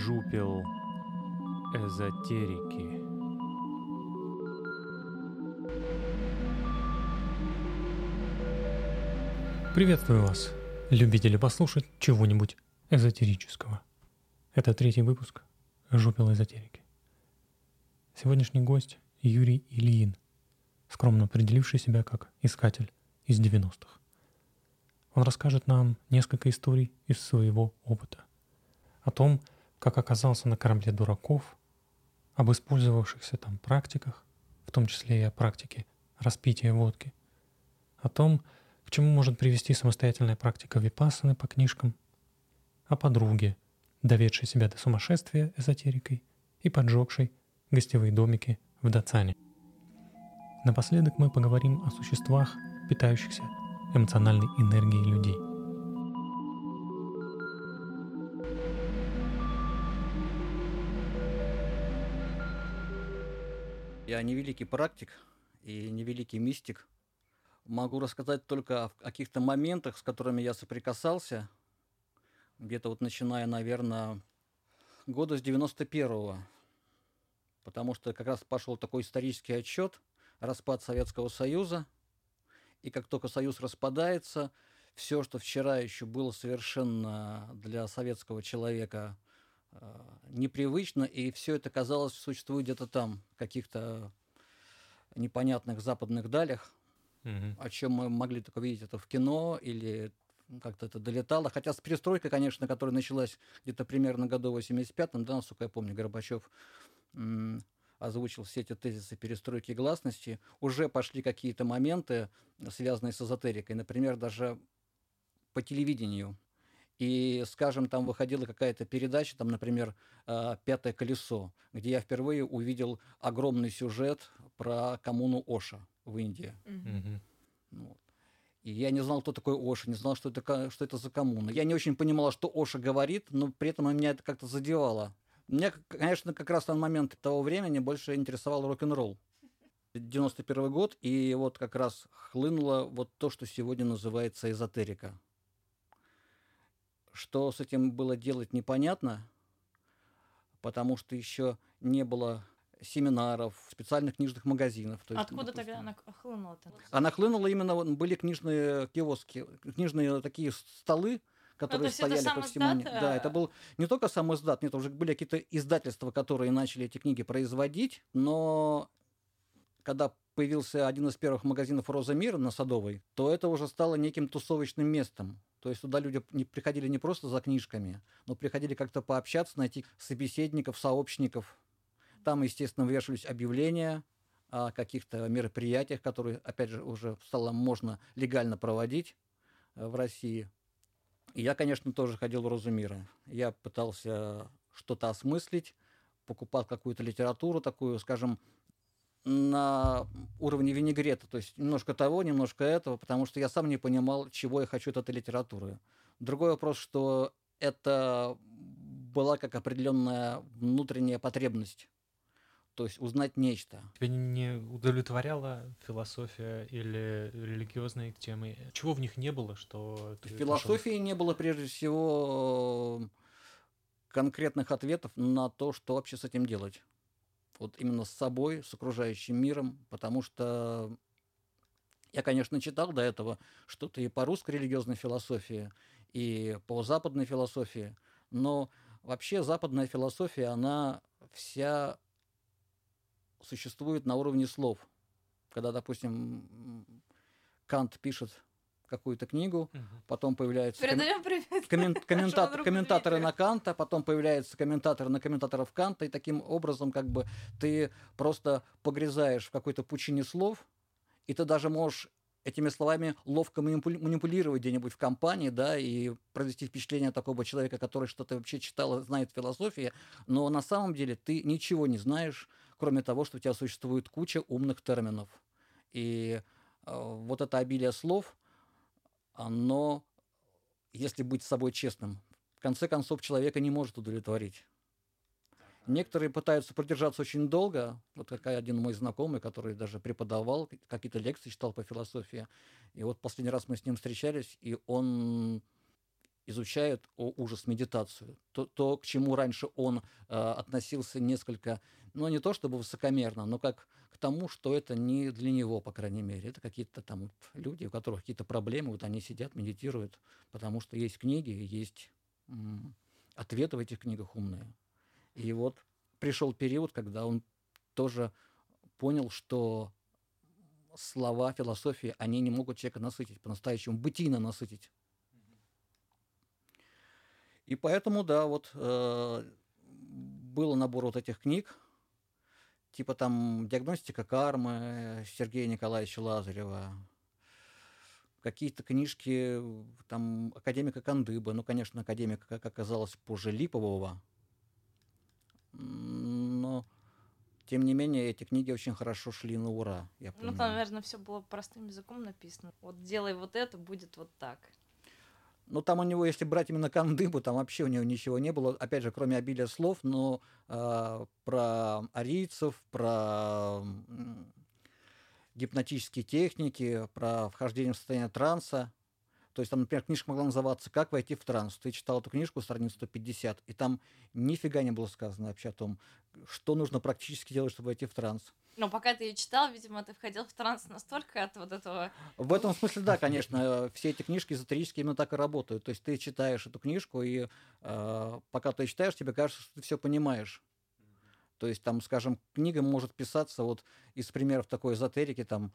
жупел эзотерики. Приветствую вас, любители послушать чего-нибудь эзотерического. Это третий выпуск «Жупел эзотерики». Сегодняшний гость Юрий Ильин, скромно определивший себя как искатель из 90-х. Он расскажет нам несколько историй из своего опыта. О том, как оказался на корабле дураков, об использовавшихся там практиках, в том числе и о практике распития водки, о том, к чему может привести самостоятельная практика випассаны по книжкам, о подруге, доведшей себя до сумасшествия эзотерикой и поджегшей гостевые домики в Дацане. Напоследок мы поговорим о существах, питающихся эмоциональной энергией людей – Я не великий практик и не великий мистик. Могу рассказать только о каких-то моментах, с которыми я соприкасался, где-то вот начиная, наверное, года с 91-го, потому что как раз пошел такой исторический отчет, распад Советского Союза, и как только Союз распадается, все, что вчера еще было совершенно для советского человека – непривычно, и все это казалось существует где-то там, в каких-то непонятных западных далях, угу. о чем мы могли только видеть это в кино или как-то это долетало. Хотя с перестройкой, конечно, которая началась где-то примерно году 85-м, да, насколько я помню, Горбачев озвучил все эти тезисы перестройки и гласности, уже пошли какие-то моменты, связанные с эзотерикой. Например, даже по телевидению и, скажем, там выходила какая-то передача, там, например, э, «Пятое колесо», где я впервые увидел огромный сюжет про коммуну Оша в Индии. Mm-hmm. Вот. И я не знал, кто такой Оша, не знал, что это, что это за коммуна. Я не очень понимал, что Оша говорит, но при этом меня это как-то задевало. Меня, конечно, как раз на момент того времени больше интересовал рок-н-ролл. 91 год, и вот как раз хлынуло вот то, что сегодня называется эзотерика. Что с этим было делать непонятно, потому что еще не было семинаров, специальных книжных магазинов. То есть, Откуда допустим, тогда она хлынула-то? Она хлынула именно, были книжные киоски, книжные такие столы, которые ну, стояли по всему миру. Да, это был не только сам издат, нет, уже были какие-то издательства, которые начали эти книги производить, но когда появился один из первых магазинов «Роза мира» на Садовой, то это уже стало неким тусовочным местом. То есть туда люди не приходили не просто за книжками, но приходили как-то пообщаться, найти собеседников, сообщников. Там, естественно, вешались объявления о каких-то мероприятиях, которые, опять же, уже стало можно легально проводить э, в России. И я, конечно, тоже ходил в «Розу мира». Я пытался что-то осмыслить, покупал какую-то литературу такую, скажем, на уровне винегрета, то есть немножко того, немножко этого, потому что я сам не понимал, чего я хочу от этой литературы. Другой вопрос, что это была как определенная внутренняя потребность. То есть узнать нечто. Тебя не удовлетворяла философия или религиозные темы? Чего в них не было, что ты Философии пошел... не было, прежде всего, конкретных ответов на то, что вообще с этим делать вот именно с собой, с окружающим миром, потому что я, конечно, читал до этого что-то и по русской религиозной философии, и по западной философии, но вообще западная философия, она вся существует на уровне слов. Когда, допустим, Кант пишет какую-то книгу, угу. потом появляются ком... коммен... комментат... комментаторы на Канта, потом появляются комментаторы на комментаторов Канта, и таким образом как бы ты просто погрязаешь в какой-то пучине слов, и ты даже можешь этими словами ловко манипулировать где-нибудь в компании, да, и произвести впечатление такого человека, который что-то вообще читал, знает философии, но на самом деле ты ничего не знаешь, кроме того, что у тебя существует куча умных терминов. И э, вот это обилие слов, оно, если быть с собой честным, в конце концов человека не может удовлетворить. Некоторые пытаются продержаться очень долго. Вот как один мой знакомый, который даже преподавал, какие-то лекции читал по философии. И вот последний раз мы с ним встречались, и он изучает о, ужас медитацию. То, то, к чему раньше он э, относился несколько, ну не то чтобы высокомерно, но как тому, что это не для него, по крайней мере. Это какие-то там люди, у которых какие-то проблемы, вот они сидят, медитируют, потому что есть книги, есть ответы в этих книгах умные. И вот пришел период, когда он тоже понял, что слова, философии, они не могут человека насытить, по-настоящему бытийно насытить. И поэтому, да, вот э, был набор вот этих книг, типа там «Диагностика кармы» Сергея Николаевича Лазарева, какие-то книжки там академика Кандыба, ну, конечно, академика, как оказалось, позже Липового, но тем не менее, эти книги очень хорошо шли на ура. Я ну, там, наверное, все было простым языком написано. Вот делай вот это, будет вот так. Ну, там у него, если брать именно Кандыбу, там вообще у него ничего не было, опять же, кроме обилия слов, но э, про арийцев, про гипнотические техники, про вхождение в состояние транса, то есть там, например, книжка могла называться «Как войти в транс». Ты читал эту книжку, страницу 150, и там нифига не было сказано вообще о том, что нужно практически делать, чтобы войти в транс. Но пока ты ее читал, видимо, ты входил в транс настолько от вот этого... В этом смысле, да, конечно. Все эти книжки эзотерические именно так и работают. То есть ты читаешь эту книжку, и э, пока ты читаешь, тебе кажется, что ты все понимаешь. То есть там, скажем, книга может писаться вот из примеров такой эзотерики, там,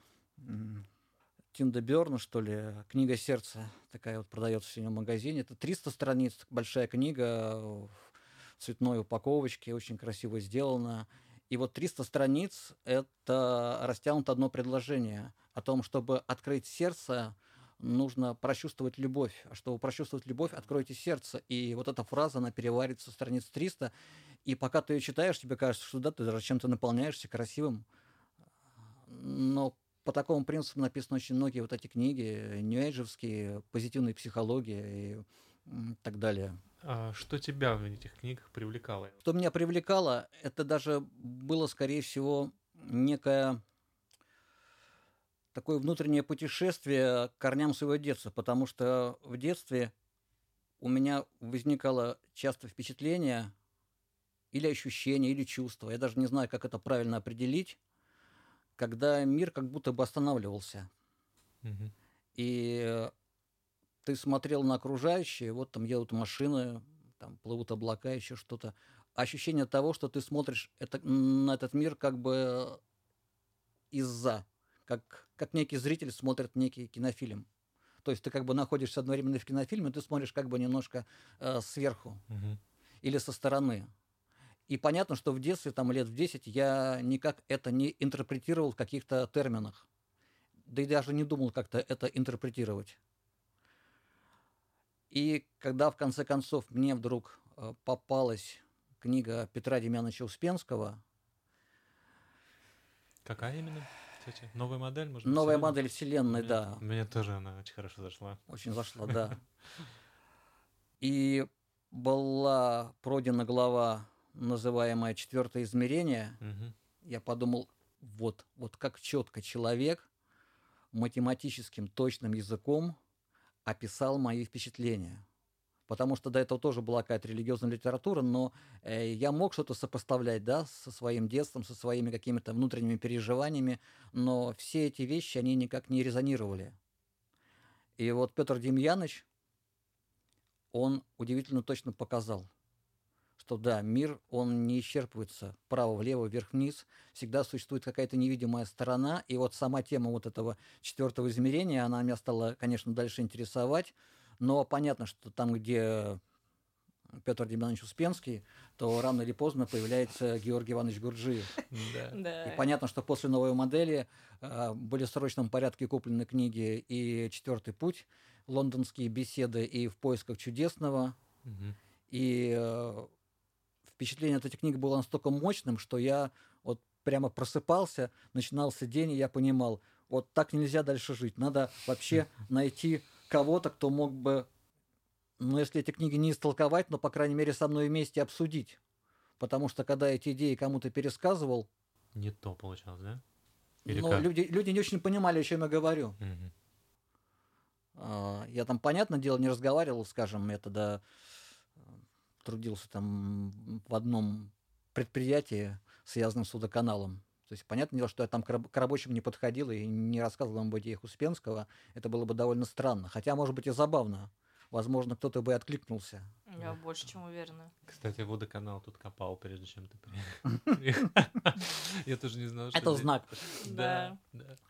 Тинда Берна, что ли, «Книга сердца», такая вот продается в магазине. Это 300 страниц, большая книга в цветной упаковочке, очень красиво сделана. И вот 300 страниц – это растянуто одно предложение о том, чтобы открыть сердце, нужно прочувствовать любовь. А чтобы прочувствовать любовь, откройте сердце. И вот эта фраза, она переварится страниц 300. И пока ты ее читаешь, тебе кажется, что да, ты даже чем-то наполняешься красивым. Но по такому принципу написаны очень многие вот эти книги, нью позитивная психология и так далее. А что тебя в этих книгах привлекало? Что меня привлекало, это даже было, скорее всего, некое такое внутреннее путешествие к корням своего детства, потому что в детстве у меня возникало часто впечатление или ощущение, или чувство, я даже не знаю, как это правильно определить, когда мир как будто бы останавливался. Угу. И ты смотрел на окружающее, вот там едут машины, там плывут облака, еще что-то. Ощущение того, что ты смотришь это, на этот мир как бы из-за, как, как некий зритель смотрит некий кинофильм. То есть ты как бы находишься одновременно в кинофильме, ты смотришь как бы немножко э, сверху угу. или со стороны. И понятно, что в детстве, там лет в 10, я никак это не интерпретировал в каких-то терминах. Да и даже не думал как-то это интерпретировать. И когда в конце концов мне вдруг э, попалась книга Петра Демьяновича Успенского. Какая именно? Кстати, новая модель, может быть? Новая модель Вселенной, мне, да. Мне тоже она очень хорошо зашла. Очень зашла, да. И была пройдена глава называемое четвертое измерение, угу. я подумал, вот, вот как четко человек математическим точным языком описал мои впечатления. Потому что до этого тоже была какая-то религиозная литература, но э, я мог что-то сопоставлять, да, со своим детством, со своими какими-то внутренними переживаниями, но все эти вещи, они никак не резонировали. И вот Петр Демьянович, он удивительно точно показал, что да, мир, он не исчерпывается вправо-влево, вверх-вниз, всегда существует какая-то невидимая сторона, и вот сама тема вот этого четвертого измерения, она меня стала, конечно, дальше интересовать, но понятно, что там, где Петр Демьянович Успенский, то рано или поздно появляется Георгий Иванович Гурджиев. Да. И понятно, что после новой модели были в срочном порядке куплены книги и «Четвертый путь», «Лондонские беседы» и «В поисках чудесного». Угу. И э, впечатление от этих книг было настолько мощным, что я вот прямо просыпался, начинался день, и я понимал, вот так нельзя дальше жить. Надо вообще найти кого-то, кто мог бы, ну, если эти книги не истолковать, но, по крайней мере, со мной вместе обсудить. Потому что, когда эти идеи кому-то пересказывал... Не то получалось, да? Или ну, люди, люди не очень понимали, о чем я говорю. Угу. Я там, понятное дело, не разговаривал, скажем, я тогда э, трудился там в одном предприятии, связанном с водоканалом. То есть, понятное дело, что я там к раб- к рабочим не подходил и не рассказывал им об идеях Успенского. Это было бы довольно странно. Хотя, может быть, и забавно. Возможно, кто-то бы и откликнулся. Я больше чем уверена. Кстати, водоканал тут копал, прежде чем ты приехал. Я тоже не знал, что Это знак. Да.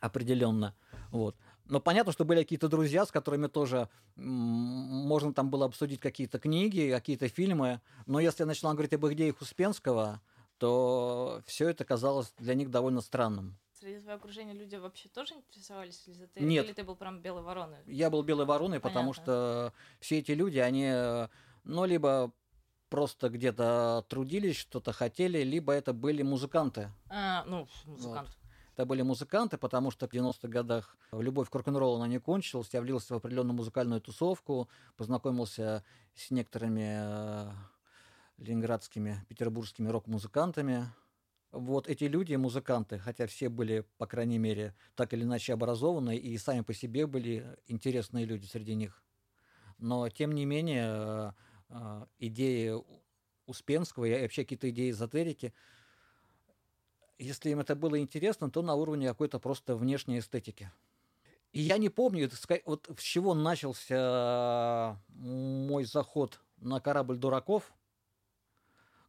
определенно. Вот. Но понятно, что были какие-то друзья, с которыми тоже можно там было обсудить какие-то книги, какие-то фильмы. Но если я начала говорить об идеях Успенского, то все это казалось для них довольно странным. Среди твоего окружения люди вообще тоже интересовались эзотерикой? Нет. Или ты был прям белой вороной? Я был белой вороной, потому Понятно. что все эти люди, они, э, ну, либо просто где-то трудились, что-то хотели, либо это были музыканты. А, ну, музыкант. Это были музыканты, потому что в 90-х годах любовь к рок-н-роллу она не кончилась. Я влился в определенную музыкальную тусовку, познакомился с некоторыми э, ленинградскими, петербургскими рок-музыкантами. Вот эти люди, музыканты, хотя все были, по крайней мере, так или иначе образованные и сами по себе были интересные люди среди них. Но, тем не менее, э, э, идеи Успенского и вообще какие-то идеи эзотерики, если им это было интересно, то на уровне какой-то просто внешней эстетики. И я не помню, вот с чего начался мой заход на корабль дураков,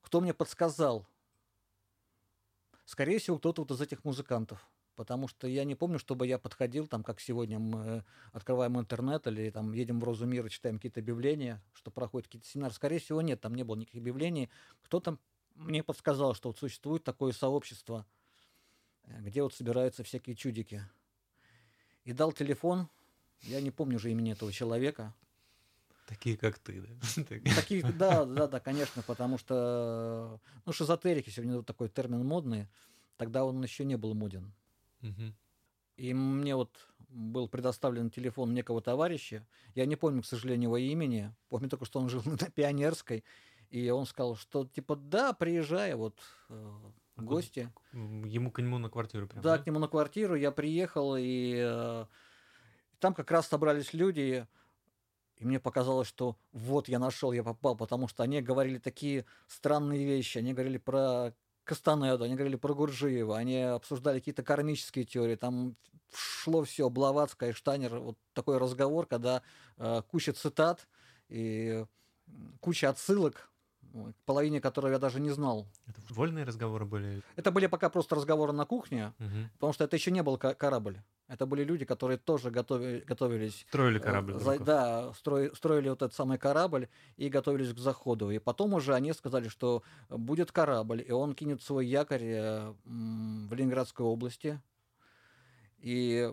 кто мне подсказал. Скорее всего, кто-то вот из этих музыкантов. Потому что я не помню, чтобы я подходил, там, как сегодня мы открываем интернет или там едем в Розу мира, читаем какие-то объявления, что проходят какие-то семинары. Скорее всего, нет, там не было никаких объявлений. Кто-то мне подсказал, что вот существует такое сообщество, э, где вот собираются всякие чудики. И дал телефон, я не помню уже имени этого человека. Такие, как ты, да? Так. Такие, да, да, да, конечно, потому что, ну, шизотерики сегодня такой термин модный, тогда он еще не был моден. Мгм. И мне вот был предоставлен телефон некого товарища. Я не помню, к сожалению, его имени. Помню только, что он жил на Пионерской. И он сказал, что типа, да, приезжай, вот э, в гости. Ему к нему на квартиру прям, Да, к нему на квартиру я приехал, и э, там как раз собрались люди, и мне показалось, что вот я нашел, я попал, потому что они говорили такие странные вещи. Они говорили про Кастанеду, они говорили про Гурджиева, они обсуждали какие-то кармические теории, там шло все, Блаватская, Штайнер, вот такой разговор, когда э, куча цитат и куча отсылок, половине которой я даже не знал. Это вольные разговоры были? Это были пока просто разговоры на кухне, Мгм. Потому что это еще не был корабль. Это были люди, которые тоже готови- готовились. Строили э, корабль. за- да, строй- строили вот этот самый корабль и готовились к заходу. И потом уже они сказали, что будет корабль, и он кинет свой якорь э, в Ленинградской области. И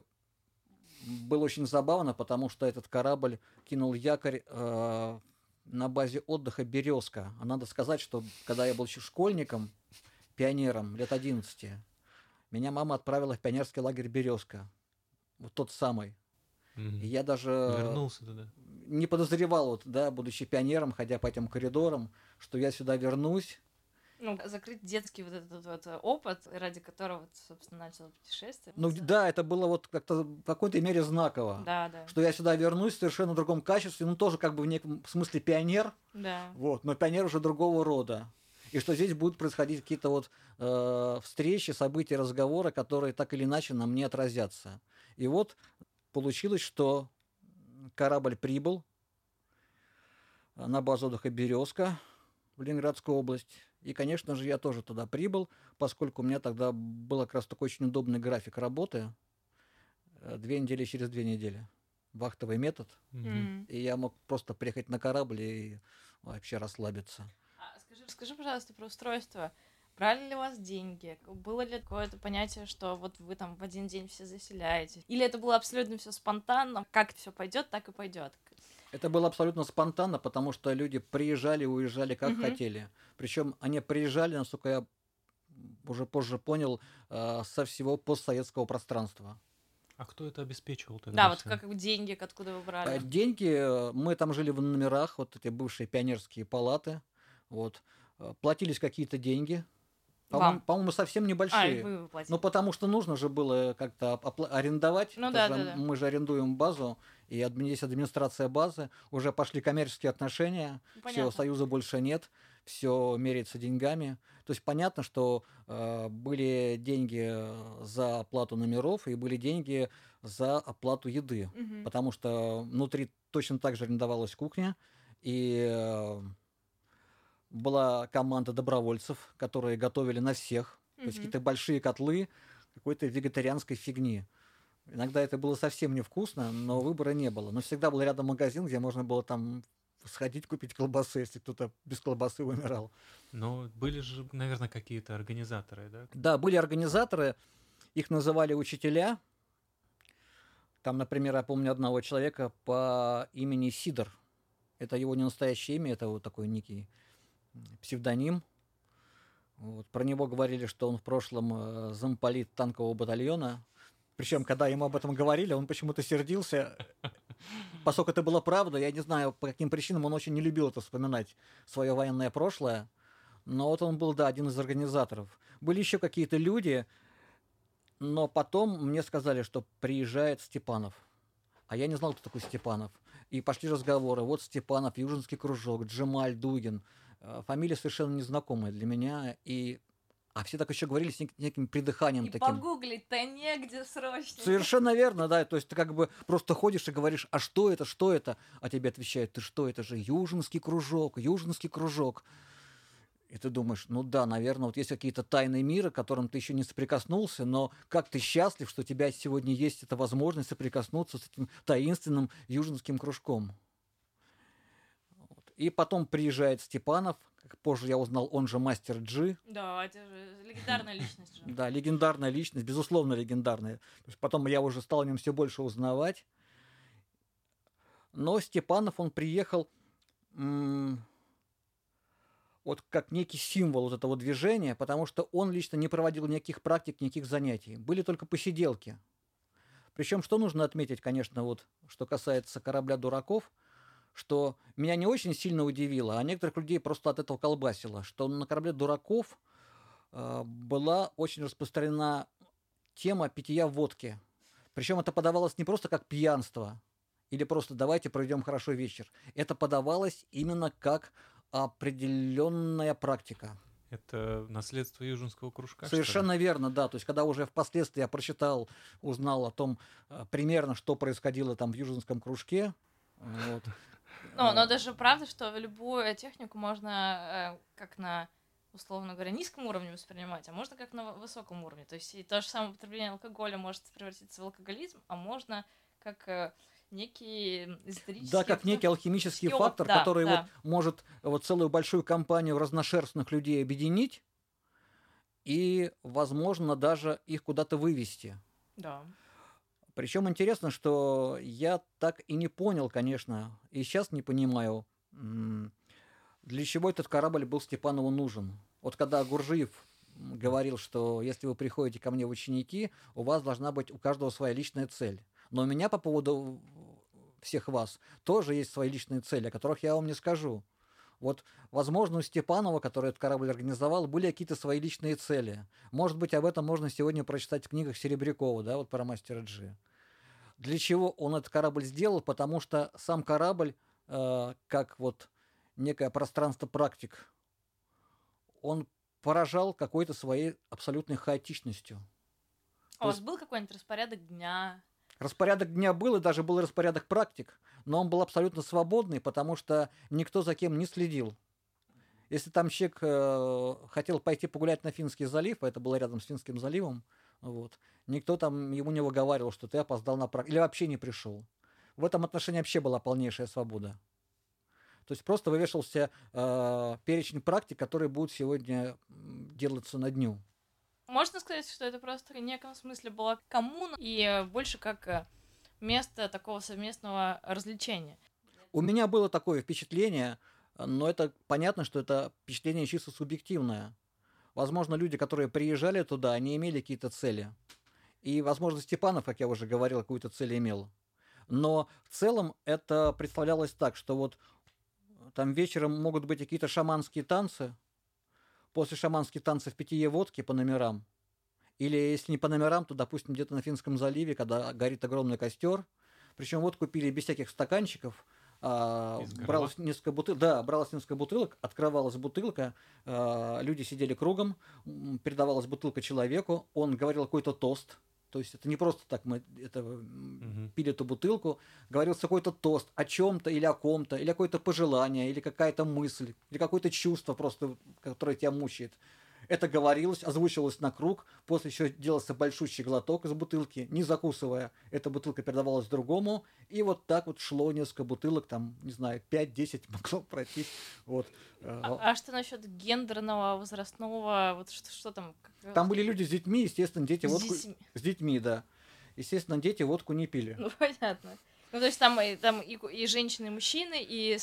было очень забавно, потому что этот корабль кинул якорь э, на базе отдыха Березка. А надо сказать, что когда я был еще школьником, пионером, лет 11, меня мама отправила в пионерский лагерь Березка. Вот тот самый. Мгм. И я даже Вернулся туда. не подозревал, вот, да, будучи пионером, ходя по этим коридорам, что я сюда вернусь. Ну, закрыть детский вот этот вот опыт, ради которого ты, собственно, начал путешествие. Ну да, это было вот как-то в какой-то мере знаково. Да, да. Что я сюда вернусь в совершенно другом качестве, ну тоже как бы в неком смысле пионер, Да. вот, но пионер уже другого рода. И что здесь будут происходить какие-то вот э, встречи, события, разговоры, которые так или иначе на мне отразятся. И вот получилось, что корабль прибыл на базу отдыха Березка в Ленинградскую область. И, конечно же, я тоже туда прибыл, поскольку у меня тогда был как раз такой очень удобный график работы. э, Две недели через две недели. Вахтовый метод. М. И я мог просто приехать на корабль и вообще расслабиться. А скажи, расскажи, пожалуйста, про устройство. Брали ли у вас деньги? Было ли какое-то понятие, что вот вы там в один день все заселяете? Или это было абсолютно все спонтанно? Как все пойдет, так и пойдет. Это было абсолютно спонтанно, потому что люди приезжали и уезжали как Мгм. хотели. Причем они приезжали, насколько я уже позже понял, э, со всего постсоветского пространства. А кто это обеспечивал тогда? Да, вот как деньги, откуда вы брали? Деньги, э, мы там жили в номерах, вот эти бывшие пионерские палаты, вот. Э, Платились какие-то деньги. По-моему, по-моему, совсем А, небольшие. вы выплатили. Ну, потому что нужно же было как-то арендовать. Ну да, да, да. Мы же арендуем базу, и есть администрация базы. Уже пошли коммерческие отношения. Ну, Все, понятно. союза больше нет. Все меряется деньгами. То есть понятно, что э, были деньги за оплату номеров и были деньги за оплату еды. Мгм. Потому что внутри точно так же арендовалась кухня. И э, была команда добровольцев, которые готовили на всех. То есть какие-то большие котлы какой-то вегетарианской фигни. Иногда это было совсем невкусно, но выбора не было. Но всегда был рядом магазин, где можно было там сходить купить колбасы, если кто-то без колбасы умирал. Но были же, наверное, какие-то организаторы, да? Да, были организаторы, их называли учителя. Там, например, я помню одного человека по имени Сидор. Это его не настоящее имя, это вот такой некий псевдоним. Вот. Про него говорили, что он в прошлом э, замполит танкового батальона. Причем, когда ему об этом говорили, он почему-то сердился. Поскольку это была правда, я не знаю, по каким причинам он очень не любил это вспоминать, свое военное прошлое. Но вот он был, да, один из организаторов. Были еще какие-то люди, но потом мне сказали, что приезжает Степанов. А я не знал, кто такой Степанов. И пошли разговоры. Вот Степанов, Южинский кружок, Джемаль Дугин. Э, Фамилии совершенно незнакомые для меня. И... А все так еще говорили с нек- неким придыханием И таким. погуглить-то негде срочно. Совершенно верно, да. То есть ты как бы просто ходишь и говоришь, а что это, что это? А тебе отвечают, ты что, это же Южинский кружок, Южинский кружок. И ты думаешь, ну да, наверное, вот есть какие-то тайны мира, к которым ты еще не соприкоснулся, но как ты счастлив, что у тебя сегодня есть эта возможность соприкоснуться с этим таинственным южинским кружком. И потом приезжает Степанов, как позже я узнал, он же мастер Джи, Да, это же легендарная личность же. да, легендарная личность, безусловно легендарная. Потом я уже стал о нем все больше узнавать. Но Степанов, он приехал м, вот как некий символ вот этого движения, потому что он лично не проводил никаких практик, никаких занятий. Были только посиделки. Причем, что нужно отметить, конечно, вот, что касается корабля дураков, что меня не очень сильно удивило, а некоторых людей просто от этого колбасило, что на корабле дураков э, была очень распространена тема питья водки. Причем это подавалось не просто как пьянство или просто давайте проведем хорошо вечер. Это подавалось именно как определенная практика. Это наследство Южинского кружка. Совершенно верно, да. То есть, когда уже впоследствии я прочитал, узнал о том э, примерно, что происходило там в Южинском кружке. Вот. Ну, но э, даже правда, что любую технику можно э, как на условно говоря, низком уровне воспринимать, а можно как на высоком уровне. То есть и то же самое употребление алкоголя может превратиться в алкоголизм, а можно как э, некий эзотерический... Да, как некий алхимический опыт, фактор, да, который да. вот может вот целую большую компанию разношерстных людей объединить и, возможно, даже их куда-то вывести. Да. Причем интересно, что я так и не понял, конечно, и сейчас не понимаю, для чего этот корабль был Степанову нужен. Вот когда Гуржиев говорил, что если вы приходите ко мне в ученики, у вас должна быть у каждого своя личная цель. Но у меня по поводу всех вас тоже есть свои личные цели, о которых я вам не скажу. Вот, возможно, у Степанова, который этот корабль организовал, были какие-то свои личные цели. Может быть, об этом можно сегодня прочитать в книгах Серебрякова, да, вот про мастера Джи. Для чего он этот корабль сделал? Потому что сам корабль, э, как вот некое пространство практик, он поражал какой-то своей абсолютной хаотичностью. А у вас был какой-нибудь распорядок дня? Распорядок дня был, и даже был распорядок практик, но он был абсолютно свободный, потому что никто за кем не следил. Если там человек э, хотел пойти погулять на Финский залив, а это было рядом с Финским заливом, вот, никто там ему не выговаривал, что ты опоздал на практику, или вообще не пришел. В этом отношении вообще была полнейшая свобода. То есть просто вывешивался э, перечень практик, которые будут сегодня делаться на дню. Можно сказать, что это просто в неком смысле была коммуна и э, больше как э, место такого совместного развлечения. У меня было такое впечатление, но это понятно, что это впечатление чисто субъективное. Возможно, люди, которые приезжали туда, они имели какие-то цели. И, возможно, Степанов, как я уже говорил, какую-то цель имел. Но в целом это представлялось так, что вот там вечером могут быть какие-то шаманские танцы, после шаманских танцев питье водки по номерам. Или если не по номерам, то, допустим, где-то на Финском заливе, когда горит огромный костер. Причем водку пили без всяких стаканчиков. а, бралось несколько бутылок, да, бралось несколько бутылок, открывалась бутылка, а, люди сидели кругом, передавалась бутылка человеку, он говорил какой-то тост, то есть это не просто так мы это Мгм. пили эту бутылку, говорился какой-то тост о чем-то или о ком-то, или какое-то пожелание, или какая-то мысль, или какое-то чувство просто, которое тебя мучает. Это говорилось, озвучивалось на круг, после еще делался большущий глоток из бутылки, не закусывая. Эта бутылка передавалась другому, и вот так вот шло несколько бутылок, там, не знаю, 5-10 могло пройти. Вот. Э, А, а что насчет гендерного, возрастного, вот что, что там? Там были люди с детьми, естественно, дети с водку... детьми? С детьми, да. Естественно, дети водку не пили. Ну, понятно. Ну, то есть там, и- там и, и женщины, и мужчины, и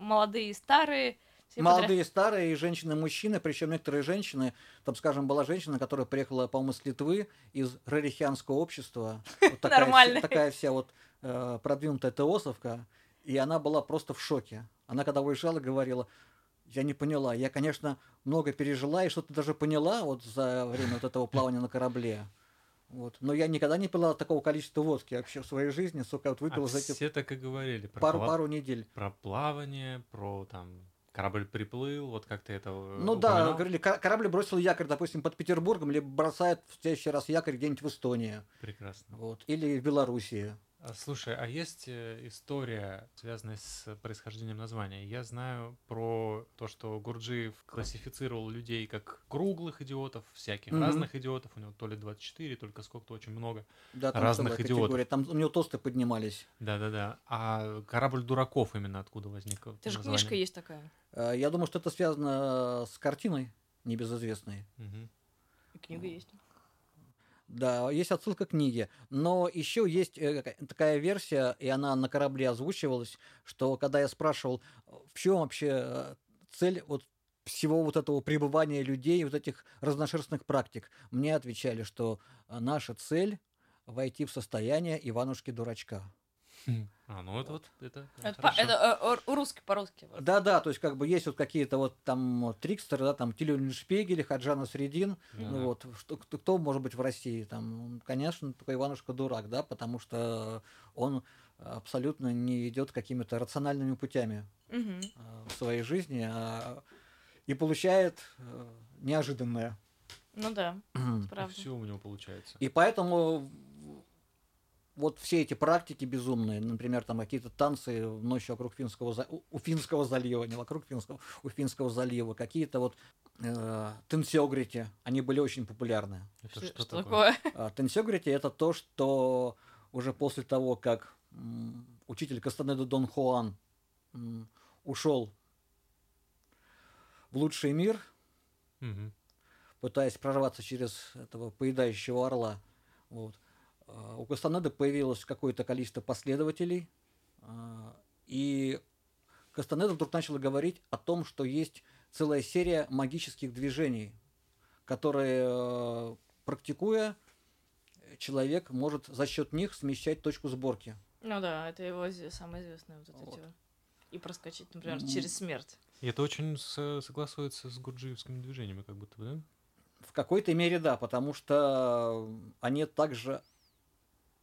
молодые, и старые. Все Молодые, старые, и женщины, и мужчины, причем некоторые женщины, там, скажем, была женщина, которая приехала, по-моему, с Литвы, из рарихианского общества. Вот такая, Нормально. Вся, такая вся вот э, продвинутая теосовка, и она была просто в шоке. Она, когда уезжала, говорила, я не поняла, я, конечно, много пережила и что-то даже поняла вот за время вот этого плавания на корабле. Вот. Но я никогда не пила такого количества водки вообще в своей жизни, сколько вот выпила А за эти все так и говорили про, пару, пла- пару недель. про плавание, про там корабль приплыл, вот как ты это э, Ну да, упоминал. говорили, ка- корабль бросил якорь, допустим, под Петербургом, либо бросает в следующий раз якорь где-нибудь в Эстонии, Прекрасно. вот, или в Белоруссии. А, Слушай, а есть э, история, связанная с происхождением названия? Я знаю про то, что Гурджиев классифицировал людей как круглых идиотов, всяких Мгм. разных идиотов. У него то ли 24, только сколько-то очень много. Да, там Разных идиотов. категория. Там у него тосты поднимались. Да-да-да. А корабль дураков именно откуда возник? У тебя же название? книжка есть такая. Э, Я думаю, что это связано с картиной небезызвестной. Мгм. И книга есть. Да, есть отсылка к книге. Но еще есть э, такая версия, и она на корабле озвучивалась, что когда я спрашивал, в чем вообще э, цель вот всего вот этого пребывания людей, вот этих разношерстных практик, мне отвечали, что э, наша цель войти в состояние Иванушки-дурачка. А, ну это вот, это, Это, по- это э, э, русский по-русски. вот. Да-да, то есть как бы есть вот какие-то вот там вот трикстеры, да, там Тилюлин Шпегель, Хаджана Средин, Да. ну вот, что, кто, кто может быть в России? Там, конечно, только Иванушка дурак, да, потому что он абсолютно не идет какими-то рациональными путями э, в своей жизни а, и получает э, неожиданное. Ну да, правда. все у него получается. И поэтому вот все эти практики безумные, например, там какие-то танцы ночью вокруг Финского, за- у- Финского залива, не вокруг Финского, у Финского залива, какие-то вот э, тенсиогрити, они были очень популярны. Это Что, что, такое? А Тенсиогрити это то, что уже после того, как учитель Кастанеда Дон Хуан ушел в лучший мир, Мгм. пытаясь прорваться через этого поедающего орла. Вот. А, У Кастанеды появилось какое-то количество последователей, а, и Кастанеда вдруг начала говорить о том, что есть целая серия магических движений, которые, э, практикуя, человек может за счет них смещать точку сборки. Ну да, это его самое известное вот это Вот. дело. И проскочить, например, М. через смерть. И это очень со- согласуется с гурджиевскими движениями, как будто бы, да? В какой-то мере да, потому что они также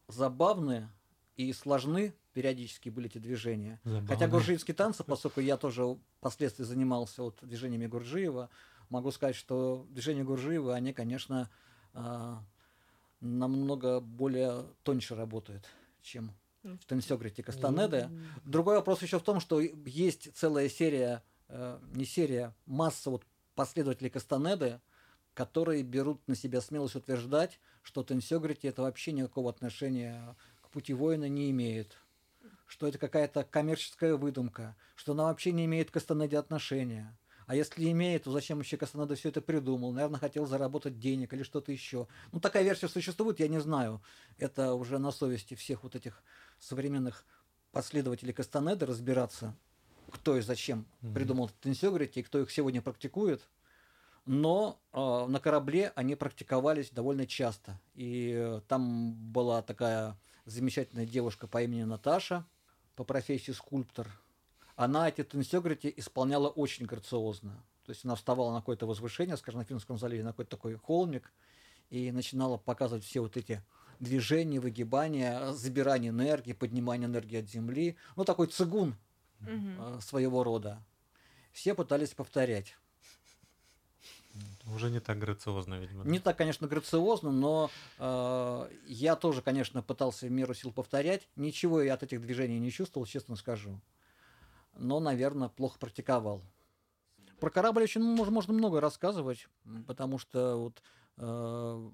забавны и сложны периодически были эти движения. Хотя гурджиевские танцы, поскольку я тоже впоследствии занимался вот движениями Гурджиева, могу сказать, что движения Гурджиева, они, конечно, а, намного более тоньше работают, чем Ну, в Тенсёгрите Кастанеды. М. Другой вопрос еще в том, что есть целая серия, э, не серия, масса вот последователей Кастанеды, которые берут на себя смелость утверждать, что Тенсёгрити это вообще никакого отношения к пути воина не имеет, что это какая-то коммерческая выдумка, что она вообще не имеет к Кастанеде отношения. А если имеет, то зачем вообще Кастанеда все это придумал? Наверное, хотел заработать денег или что-то еще. Ну, такая версия существует, я не знаю. Это уже на совести всех вот этих современных последователей Кастанеды разбираться, кто и зачем Мгм. придумал Тенсёгрити и кто их сегодня практикует. Но э, на корабле они практиковались довольно часто. И э, там была такая замечательная девушка по имени Наташа, по профессии скульптор. Она эти тенсёгрити исполняла очень грациозно. То есть она вставала на какое-то возвышение, скажем, на Финском заливе, на какой-то такой холмик, и начинала показывать все вот эти движения, выгибания, забирание энергии, поднимание энергии от земли. Ну, такой цигун Мгм. э, своего рода. Все пытались повторять. Уже не так грациозно, видимо. Не так, конечно, грациозно, но э, я тоже, конечно, пытался в меру сил повторять. Ничего я от этих движений не чувствовал, честно скажу. Но, наверное, плохо практиковал. Про корабль очень мож- можно много рассказывать, потому что вот э,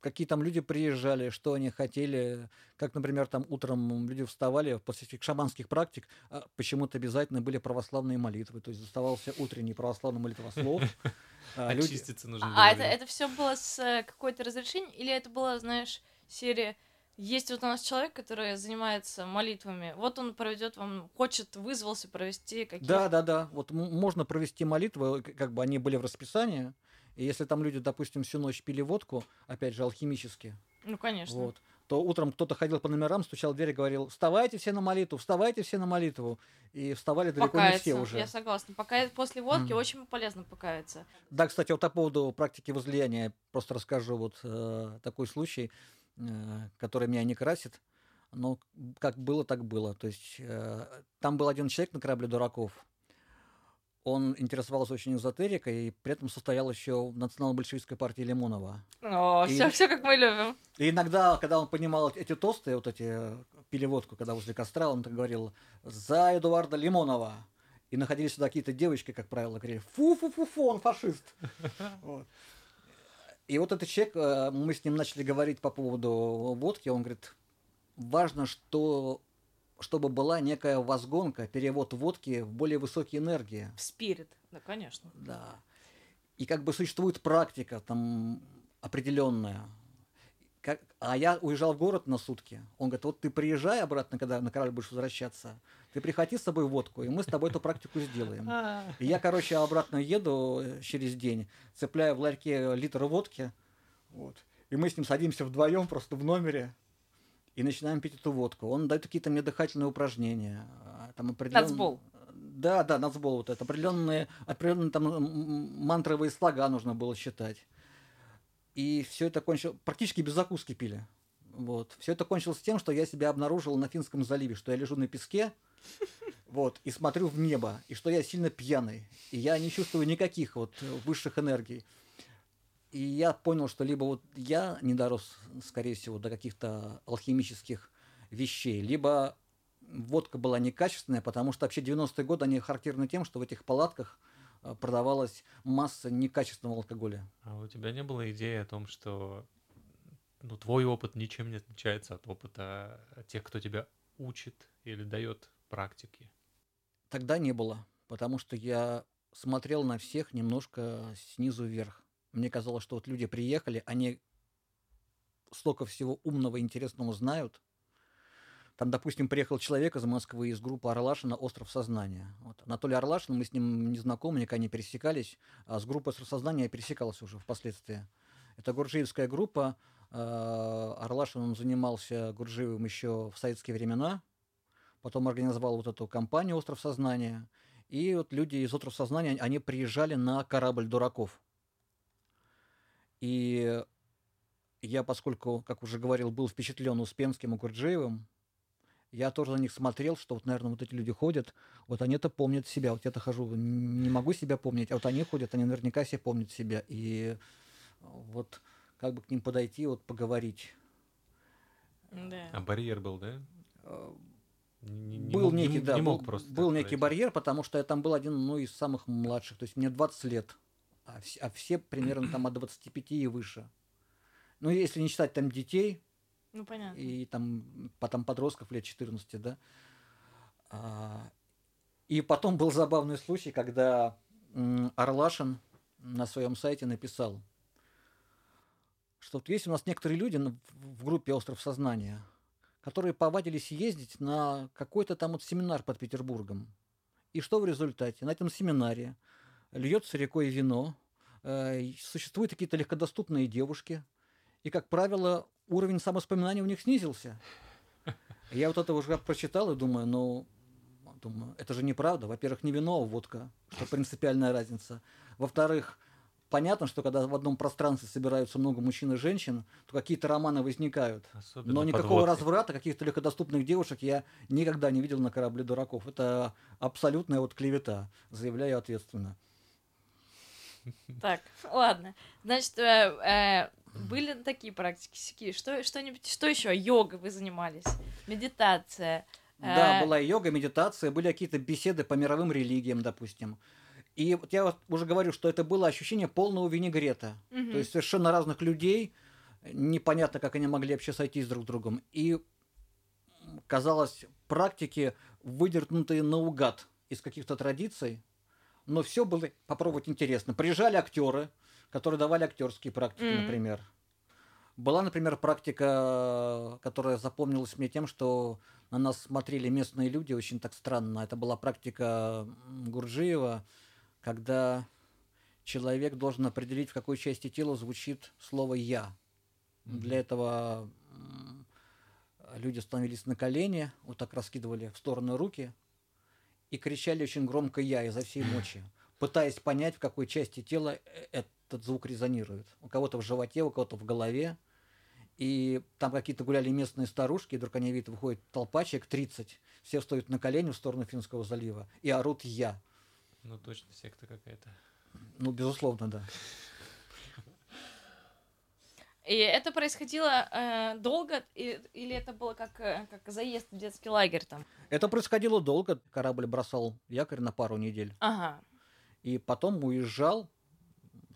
какие там люди приезжали, что они хотели, как, например, там утром люди вставали после этих шаманских практик, а почему-то обязательно были православные молитвы, то есть заставался утренний православный молитвослов. а, люди- Очиститься нужно А это, это все было с э, какой-то разрешением? Или это было, знаешь, серия есть вот у нас человек, который занимается молитвами. Вот он проведет вам, хочет, вызвался провести какие-то. Да, да, да. Вот можно провести молитвы, к- как бы они были в расписании. И если там люди, допустим, всю ночь пили водку, опять же, алхимически, Ну, конечно. вот, то утром кто-то ходил по номерам, стучал в дверь и говорил, вставайте все на молитву, вставайте все на молитву. И вставали далеко не все уже. Я согласна. Пока после водки Мгм. очень полезно покаяться. Да, кстати, вот по поводу практики возлияния, просто расскажу вот э, такой случай, э, который меня не красит. Но как было, так было. То есть э, там был один человек на корабле дураков. Он интересовался очень эзотерикой и при этом состоял еще в национал-большевистской партии Лимонова. О, И- все, все как мы любим. И иногда, когда он понимал эти тосты, вот эти э, пили водку, когда возле костра, он так говорил «За Эдуарда Лимонова!» И находились сюда какие-то девочки, как правило, говорили «Фу-фу-фу-фу, он фашист!» Вот. И вот этот человек, э, мы с ним начали говорить по поводу водки, он говорит, важно, что чтобы была некая возгонка, перевод водки в более высокие энергии. В спирит. Да, конечно. Да. И как бы существует практика там определенная. Как, а я уезжал в город на сутки. Он говорит, вот ты приезжай обратно, когда на корабль будешь возвращаться, ты прихвати с собой водку, и мы с тобой эту практику сделаем. И я, короче, обратно еду э, через день, цепляю в ларьке литр водки, вот, и мы с ним садимся вдвоем просто в номере и начинаем пить эту водку. Он дает какие-то мне дыхательные упражнения. а, Там определенные... Нацбол. Да, да, нацбол вот это. Определенные, определенные там мантровые слога нужно было считать. И все это кончилось... Практически без закуски пили. Вот. Все это кончилось тем, что я себя обнаружил на Финском заливе, что я лежу на песке, вот, и смотрю в небо, и что я сильно пьяный, и я не чувствую никаких вот высших энергий. И я понял, что либо вот я не дорос, скорее всего, до каких-то алхимических вещей, либо водка была некачественная, потому что вообще 90-е годы, они характерны тем, что в этих палатках э, продавалась масса некачественного алкоголя. А у тебя не было идеи о том, что ну, твой опыт ничем не отличается от опыта тех, кто тебя учит или дает практики? Тогда не было, потому что я смотрел на всех немножко снизу вверх. Мне казалось, что вот люди приехали, они столько всего умного интересного знают. Там, допустим, приехал человек из Москвы из группы Орлашина «Остров сознания». Вот. Анатолий Орлашин, мы с ним не знакомы, никогда не пересекались, а с группой «Остров сознания» я пересекался уже впоследствии. Это гурджиевская группа. э, Орлашин, он занимался Гурджиевым еще в советские времена, потом организовал вот эту компанию «Остров сознания». И вот люди из «Остров сознания», они приезжали на корабль дураков. И я, поскольку, как уже говорил, был впечатлен Успенским и Гурджиевым, я тоже на них смотрел, что вот, наверное, вот эти люди ходят, вот они-то помнят себя. Вот я-то хожу, не могу себя помнить, а вот они ходят, они наверняка себе помнят себя. И вот как бы к ним подойти, вот поговорить. Да. А барьер был, да? Э, Не- не был мог- не некий, м- да, не был, мог просто был некий пройти. барьер, потому что я там был один, ну, из самых младших, то есть мне 20 лет, а, вс- а все примерно там от 25 и выше. Ну, если не считать там детей Ну, понятно. и там потом подростков лет 14, да. А, И потом был забавный случай, когда Орлашин на своем сайте написал, что вот есть у нас некоторые люди в в группе «Остров сознания», которые повадились ездить на какой-то там вот семинар под Петербургом. И что в результате? На этом семинаре льется рекой вино, э, существуют какие-то легкодоступные девушки, и, как правило, уровень самовоспоминания у них снизился. Я вот это уже прочитал и думаю, ну, Думаю, это же неправда. Во-первых, не вино, а водка, что принципиальная разница. Во-вторых, понятно, что когда в одном пространстве собираются много мужчин и женщин, то какие-то романы возникают. Особенно Но никакого подводки. разврата, каких-то легкодоступных девушек я никогда не видел на корабле дураков. Это абсолютная вот клевета, заявляю ответственно. Так, ладно. Значит, э, э, были такие практики. Что, что-нибудь, что еще? Йога вы занимались? Медитация? Да, Э, была и йога, медитация, были какие-то беседы по мировым религиям, допустим. И вот я вот уже говорю, что это было ощущение полного винегрета. мгм. То есть совершенно разных людей, непонятно, как они могли вообще сойтись друг с другом. И казалось, практики выдернутые наугад из каких-то традиций, но все было попробовать интересно. Приезжали актеры, которые давали актерские практики, Мгм. например. Была, например, практика, которая запомнилась мне тем, что на нас смотрели местные люди очень так странно. Это была практика Гурджиева, когда человек должен определить, в какой части тела звучит слово «я». Мгм. Для этого люди становились на колени, вот так раскидывали в стороны руки и кричали очень громко «я» изо всей мочи, пытаясь понять, в какой части тела э- этот звук резонирует. У кого-то в животе, у кого-то в голове. И там какие-то гуляли местные старушки, и вдруг они видят, выходит толпа, человек 30, все встают на колени в сторону Финского залива и орут «я». Ну, точно секта какая-то. Ну, безусловно, да. И это происходило э, долго, и- или это было как, э, как заезд в детский лагерь там? Это происходило долго. Корабль бросал якорь на пару недель. Ага. И потом уезжал,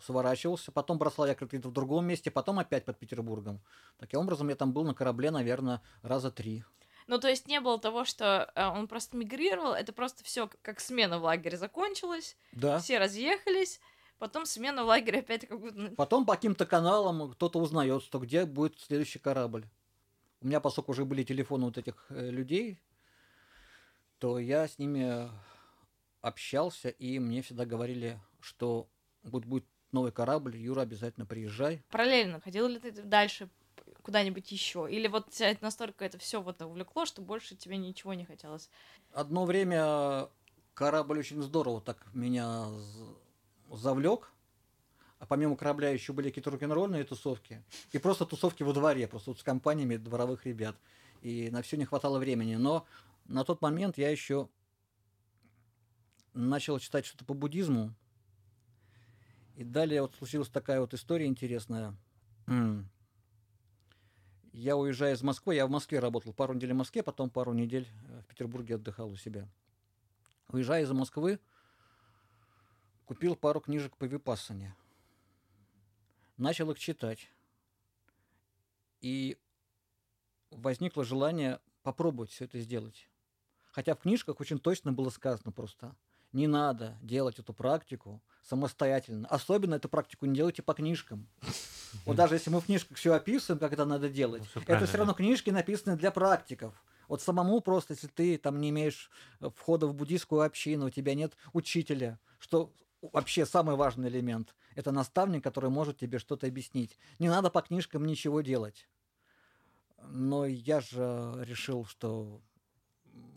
сворачивался, потом бросал якорь где-то в другом месте, потом опять под Петербургом. Таким образом, я там был на корабле, наверное, раза три. Ну, то есть не было того, что э, он просто мигрировал, это просто все как смена в лагере закончилась, Да. все разъехались, потом смена в лагере опять как будто... Потом по каким-то каналам кто-то узнает, что где будет следующий корабль. У меня, поскольку уже были телефоны вот этих э, людей, то я с ними общался, и мне всегда говорили, что будет, будет новый корабль, Юра, обязательно приезжай. Параллельно ходил ли ты дальше куда-нибудь еще? Или вот тебя настолько это все вот увлекло, что больше тебе ничего не хотелось? Одно время корабль очень здорово так меня завлек. А помимо корабля еще были какие-то рок-н-ролльные тусовки. И просто тусовки во дворе, просто вот с компаниями дворовых ребят. И на все не хватало времени. Но на тот момент я еще начал читать что-то по буддизму. И далее вот случилась такая вот история интересная. Я уезжаю из Москвы, я в Москве работал пару недель в Москве, потом пару недель э, в Петербурге отдыхал у себя. Уезжая из Москвы, купил пару книжек по випассане. Начал их читать. И возникло желание попробовать все это сделать. Хотя в книжках очень точно было сказано просто, не надо делать эту практику самостоятельно. Особенно эту практику не делайте по книжкам. Вот даже если мы в книжках все описываем, как это надо делать, Ну, всё это все равно книжки написаны для практиков. Вот самому просто, если ты там не имеешь э, входа в буддийскую общину, у тебя нет учителя, что вообще самый важный элемент, это наставник, который может тебе что-то объяснить. Не надо по книжкам ничего делать. Но я же решил, что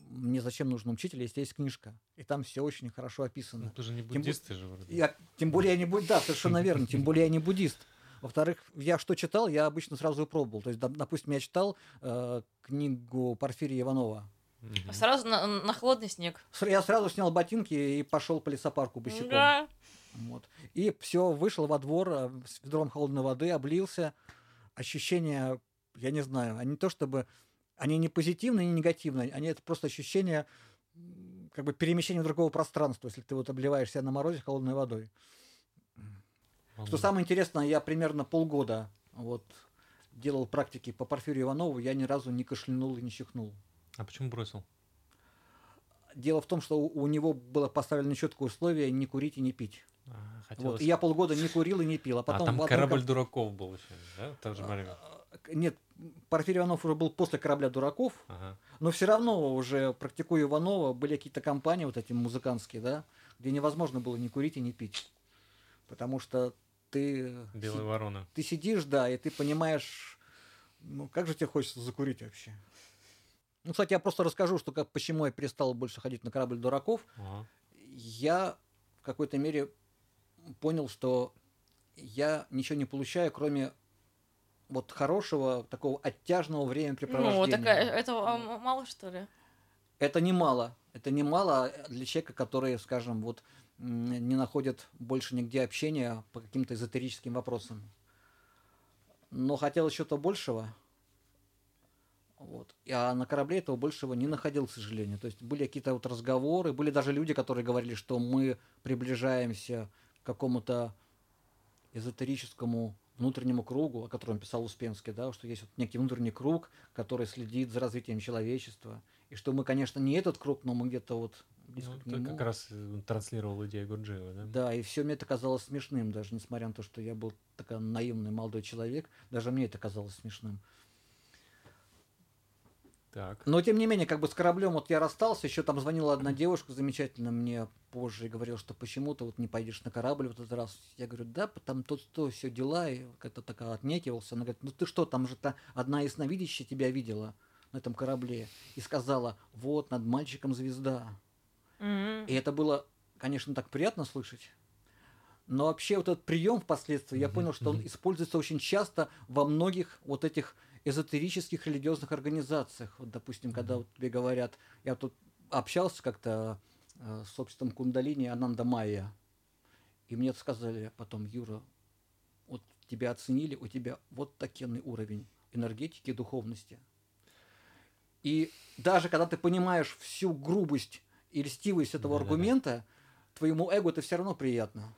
мне зачем нужен учитель, если есть книжка. И там все очень хорошо описано. Ну, ты же не буддист, ты же вроде. Я, тем более я не буддист, да, совершенно верно, тем более я не буддист. Во-вторых, я что читал, я обычно сразу и пробовал. То есть, доп- допустим, я читал э, книгу Порфирия Иванова. Мгм. Сразу на, на холодный снег. Я сразу снял ботинки и пошел по лесопарку босиком. Да. Вот. И все, вышел во двор э, с ведром холодной воды, облился. Ощущения, я не знаю, они то чтобы... Они не позитивные, не негативные, они это просто ощущение как бы перемещения в другого пространства, если ты вот обливаешься на морозе холодной водой. Что Волнует. самое интересное, я примерно полгода вот делал практики по Порфирию Иванову, я ни разу не кашлянул и не чихнул. А почему бросил? Дело в том, что у у него было поставлено четкое условие не курить и не пить. А, Вот. хотелось- И я полгода не курил и не пил. А А потом там в одной корабль дураков был еще, да? в же время? К- Нет, Порфирий Иванов уже был после корабля дураков, Ага. но все равно уже практикуя Иванова, были какие-то компании вот эти музыкантские, да, где невозможно было не курить и не пить. Потому что ты, Белая си- ворона. ты сидишь, да, и ты понимаешь, ну как же тебе хочется закурить вообще. Ну, кстати, я просто расскажу, что как, почему я перестал больше ходить на корабль дураков. Ага. Я в какой-то мере понял, что я ничего не получаю, кроме вот хорошего, такого оттяжного времяпрепровождения. Ну, такая, этого а, мало, что ли? Это немало. Это немало для человека, который, скажем, вот не находит больше нигде общения по каким-то эзотерическим вопросам. Но хотел чего-то большего. Вот. А на корабле этого большего не находил, к сожалению. То есть были какие-то вот разговоры, были даже люди, которые говорили, что мы приближаемся к какому-то эзотерическому внутреннему кругу, о котором писал Успенский, да, что есть вот некий внутренний круг, который следит за развитием человечества, и что мы, конечно, не этот круг, но мы где-то вот близко Ну, к нему. как раз э, транслировал идею Гурджиева, да? Да, и все мне это казалось смешным, даже несмотря на то, что я был такой наивный молодой человек, даже мне это казалось смешным. Так. Но тем не менее, как бы с кораблем вот я расстался, еще там звонила одна девушка замечательно мне позже и говорила, что почему ты вот не пойдешь на корабль в этот раз. Я говорю, да, там тут то все дела, и как-то такая отнекивался. Она говорит, ну ты что, там же -то одна ясновидящая тебя видела на этом корабле и сказала, вот над мальчиком звезда. Мгм. И это было, конечно, так приятно слышать. Но вообще вот этот прием впоследствии, я Мгм, понял, что он мгм. используется очень часто во многих вот этих эзотерических религиозных организациях. Вот, допустим, когда вот тебе говорят, я тут общался как-то э, с обществом Кундалини Ананда Майя, и мне сказали потом, Юра, вот тебя оценили, у тебя вот такенный уровень энергетики и духовности. И даже когда ты понимаешь всю грубость и льстивость этого Да-да-да. аргумента, твоему эго это все равно приятно.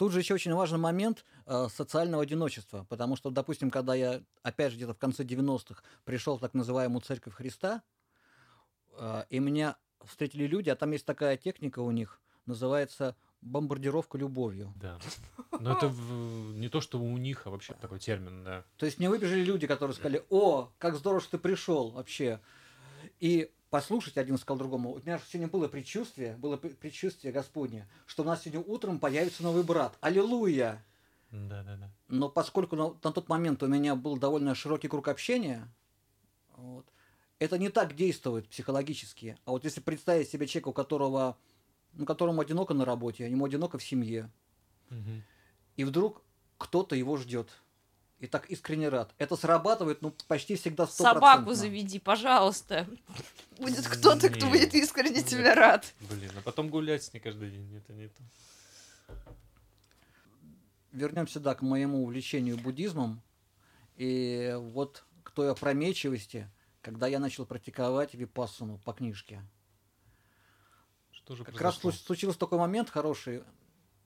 Тут же еще очень важный момент э, социального одиночества, потому что, допустим, когда я, опять же, где-то в конце 90-х пришел в так называемую Церковь Христа, э, и меня встретили люди, а там есть такая техника у них, называется бомбардировка любовью. Да. Но это в- не то, что у них, а вообще такой термин, да. То есть мне выбежали люди, которые сказали, о, как здорово, что ты пришел вообще. И послушать один сказал другому, у меня же сегодня было предчувствие, было пре- предчувствие Господне, что у нас сегодня утром появится новый брат. Аллилуйя! Да, да, да. Но поскольку на, на тот момент у меня был довольно широкий круг общения, вот, это не так действует психологически. А вот если представить себе человека, у которого, ну, которому одиноко на работе, ему одиноко в семье, Мгм. и вдруг кто-то его ждет. И так искренне рад. Это срабатывает, ну, почти всегда Собаку стопроцентно. заведи, пожалуйста. Будет кто-то, кто будет искренне тебя рад. Блин, а потом гулять с ней каждый день, это не то. Вернемся, да, к моему увлечению буддизмом. И вот к той опрометчивости, когда я начал практиковать випассану по книжке. Что же Как раз произошло? случ- случился такой момент хороший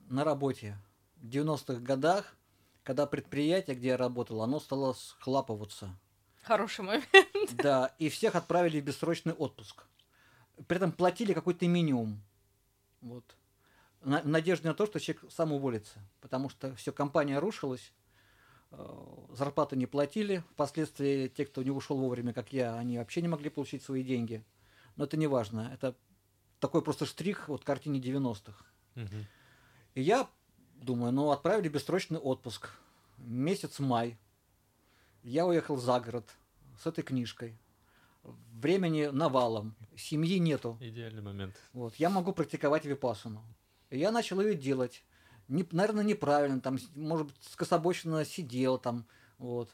на работе. В 90-х годах, когда предприятие, где я работал, оно стало схлапываться. Хороший момент. Да, и всех отправили в бессрочный отпуск. При этом платили какой-то минимум. Вот. На- в надежде на то, что человек сам уволится. Потому что все, компания рушилась, э, зарплаты не платили. Впоследствии те, кто не ушел вовремя, как я, они вообще не могли получить свои деньги. Но это не важно. Это такой просто штрих вот картине 90-х. Мгм. И я думаю, ну, отправили бессрочный отпуск. Месяц май. Я уехал за город с этой книжкой. Времени навалом. Семьи нету. Идеальный момент. Вот. Я могу практиковать випассану. И я начал ее делать. Не, наверное, неправильно. Там, может быть, скособоченно сидел там. Вот.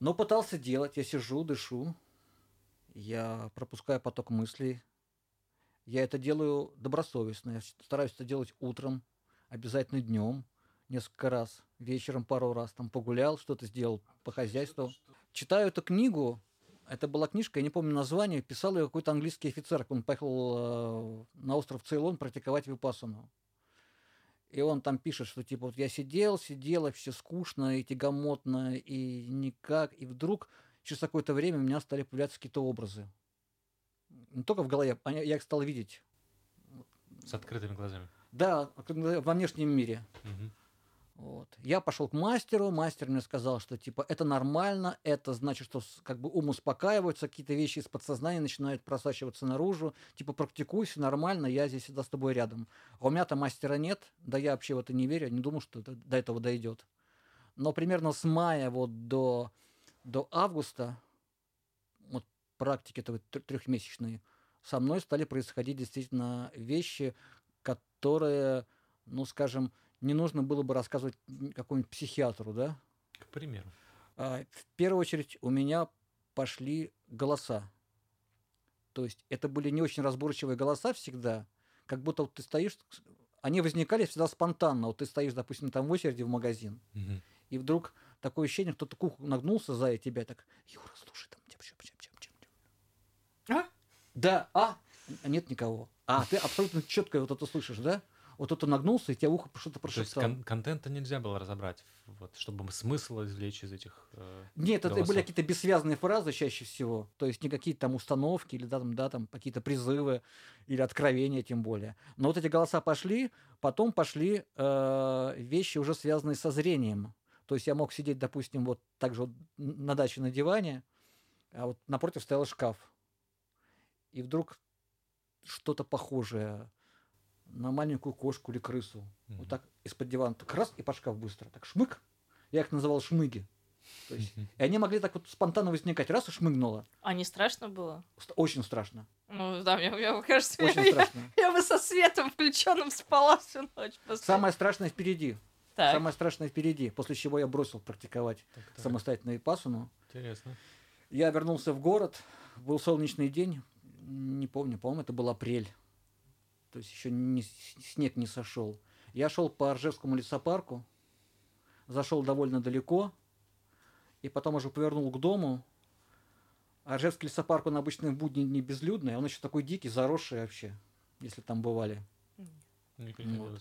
Но пытался делать. Я сижу, дышу. Я пропускаю поток мыслей. Я это делаю добросовестно. Я стараюсь это делать утром, обязательно днем, несколько раз, вечером пару раз. Там погулял, что-то сделал по хозяйству. Читаю эту книгу. Это была книжка, я не помню название, писал ее какой-то английский офицер. Он поехал э, на остров Цейлон практиковать випассану. И он там пишет, что типа вот я сидел, сидел, вообще скучно и тягомотно, и никак. И вдруг через какое-то время у меня стали появляться какие-то образы. Не только в голове, а я их стал видеть. С открытыми глазами. Да, во внешнем мире. Мгм. Вот. Я пошел к мастеру, мастер мне сказал, что типа это нормально, это значит, что как бы ум успокаивается, какие-то вещи из подсознания начинают просачиваться наружу, типа практикуйся, нормально, я здесь всегда с тобой рядом. А у меня-то мастера нет, да я вообще в это не верю, не думаю, что это до этого дойдет. Но примерно с мая вот до, до августа вот практике этой трехмесячной со мной стали происходить действительно вещи, которые, ну, скажем, не нужно было бы рассказывать какому-нибудь психиатру, да? К примеру. А, в первую очередь у меня пошли голоса. То есть это были не очень разборчивые голоса всегда, как будто вот ты стоишь, они возникали всегда спонтанно. Вот ты стоишь, допустим, там в очереди в магазин, Мгм. и вдруг такое ощущение, кто-то к уху нагнулся за тебя, так, Юра, слушай, там, чем, чем, чем, чем, чем, чем». А? Да? А Нет никого. А, ты абсолютно четко вот это слышишь, да? Вот кто-то нагнулся, и тебе ухо что-то То есть кон- контента нельзя было разобрать, вот, чтобы смысл извлечь из этих... э, Нет, это голосов. были какие-то бессвязные фразы чаще всего. То есть не какие-то там установки или да, там, да, там какие-то призывы или откровения тем более. Но вот эти голоса пошли, потом пошли э, вещи уже связанные со зрением. То есть я мог сидеть, допустим, вот так же вот на даче на диване, а вот напротив стоял шкаф. И вдруг что-то похожее на маленькую кошку или крысу. Мгм. Вот так из-под дивана так раз и под шкаф быстро. Так шмык. Я их называл шмыги. То есть, Мгм. и они могли так вот спонтанно возникать. Раз и шмыгнуло. А не страшно было? Очень страшно. Ну да, мне, мне кажется, Очень я, страшно. я бы со светом включенным спала всю ночь. после. Самое страшное впереди. Так. Самое страшное впереди. После чего я бросил практиковать Так, так, самостоятельно випассану. Интересно. Я вернулся в город. Был солнечный день. Не помню, по-моему, это был апрель. То есть еще не, снег не сошел. Я шел по Ржевскому лесопарку. Зашел довольно далеко. И потом уже повернул к дому. А Ржевский лесопарк, он обычно в будни не безлюдный. Он еще такой дикий, заросший вообще. Если там бывали. Не Вот.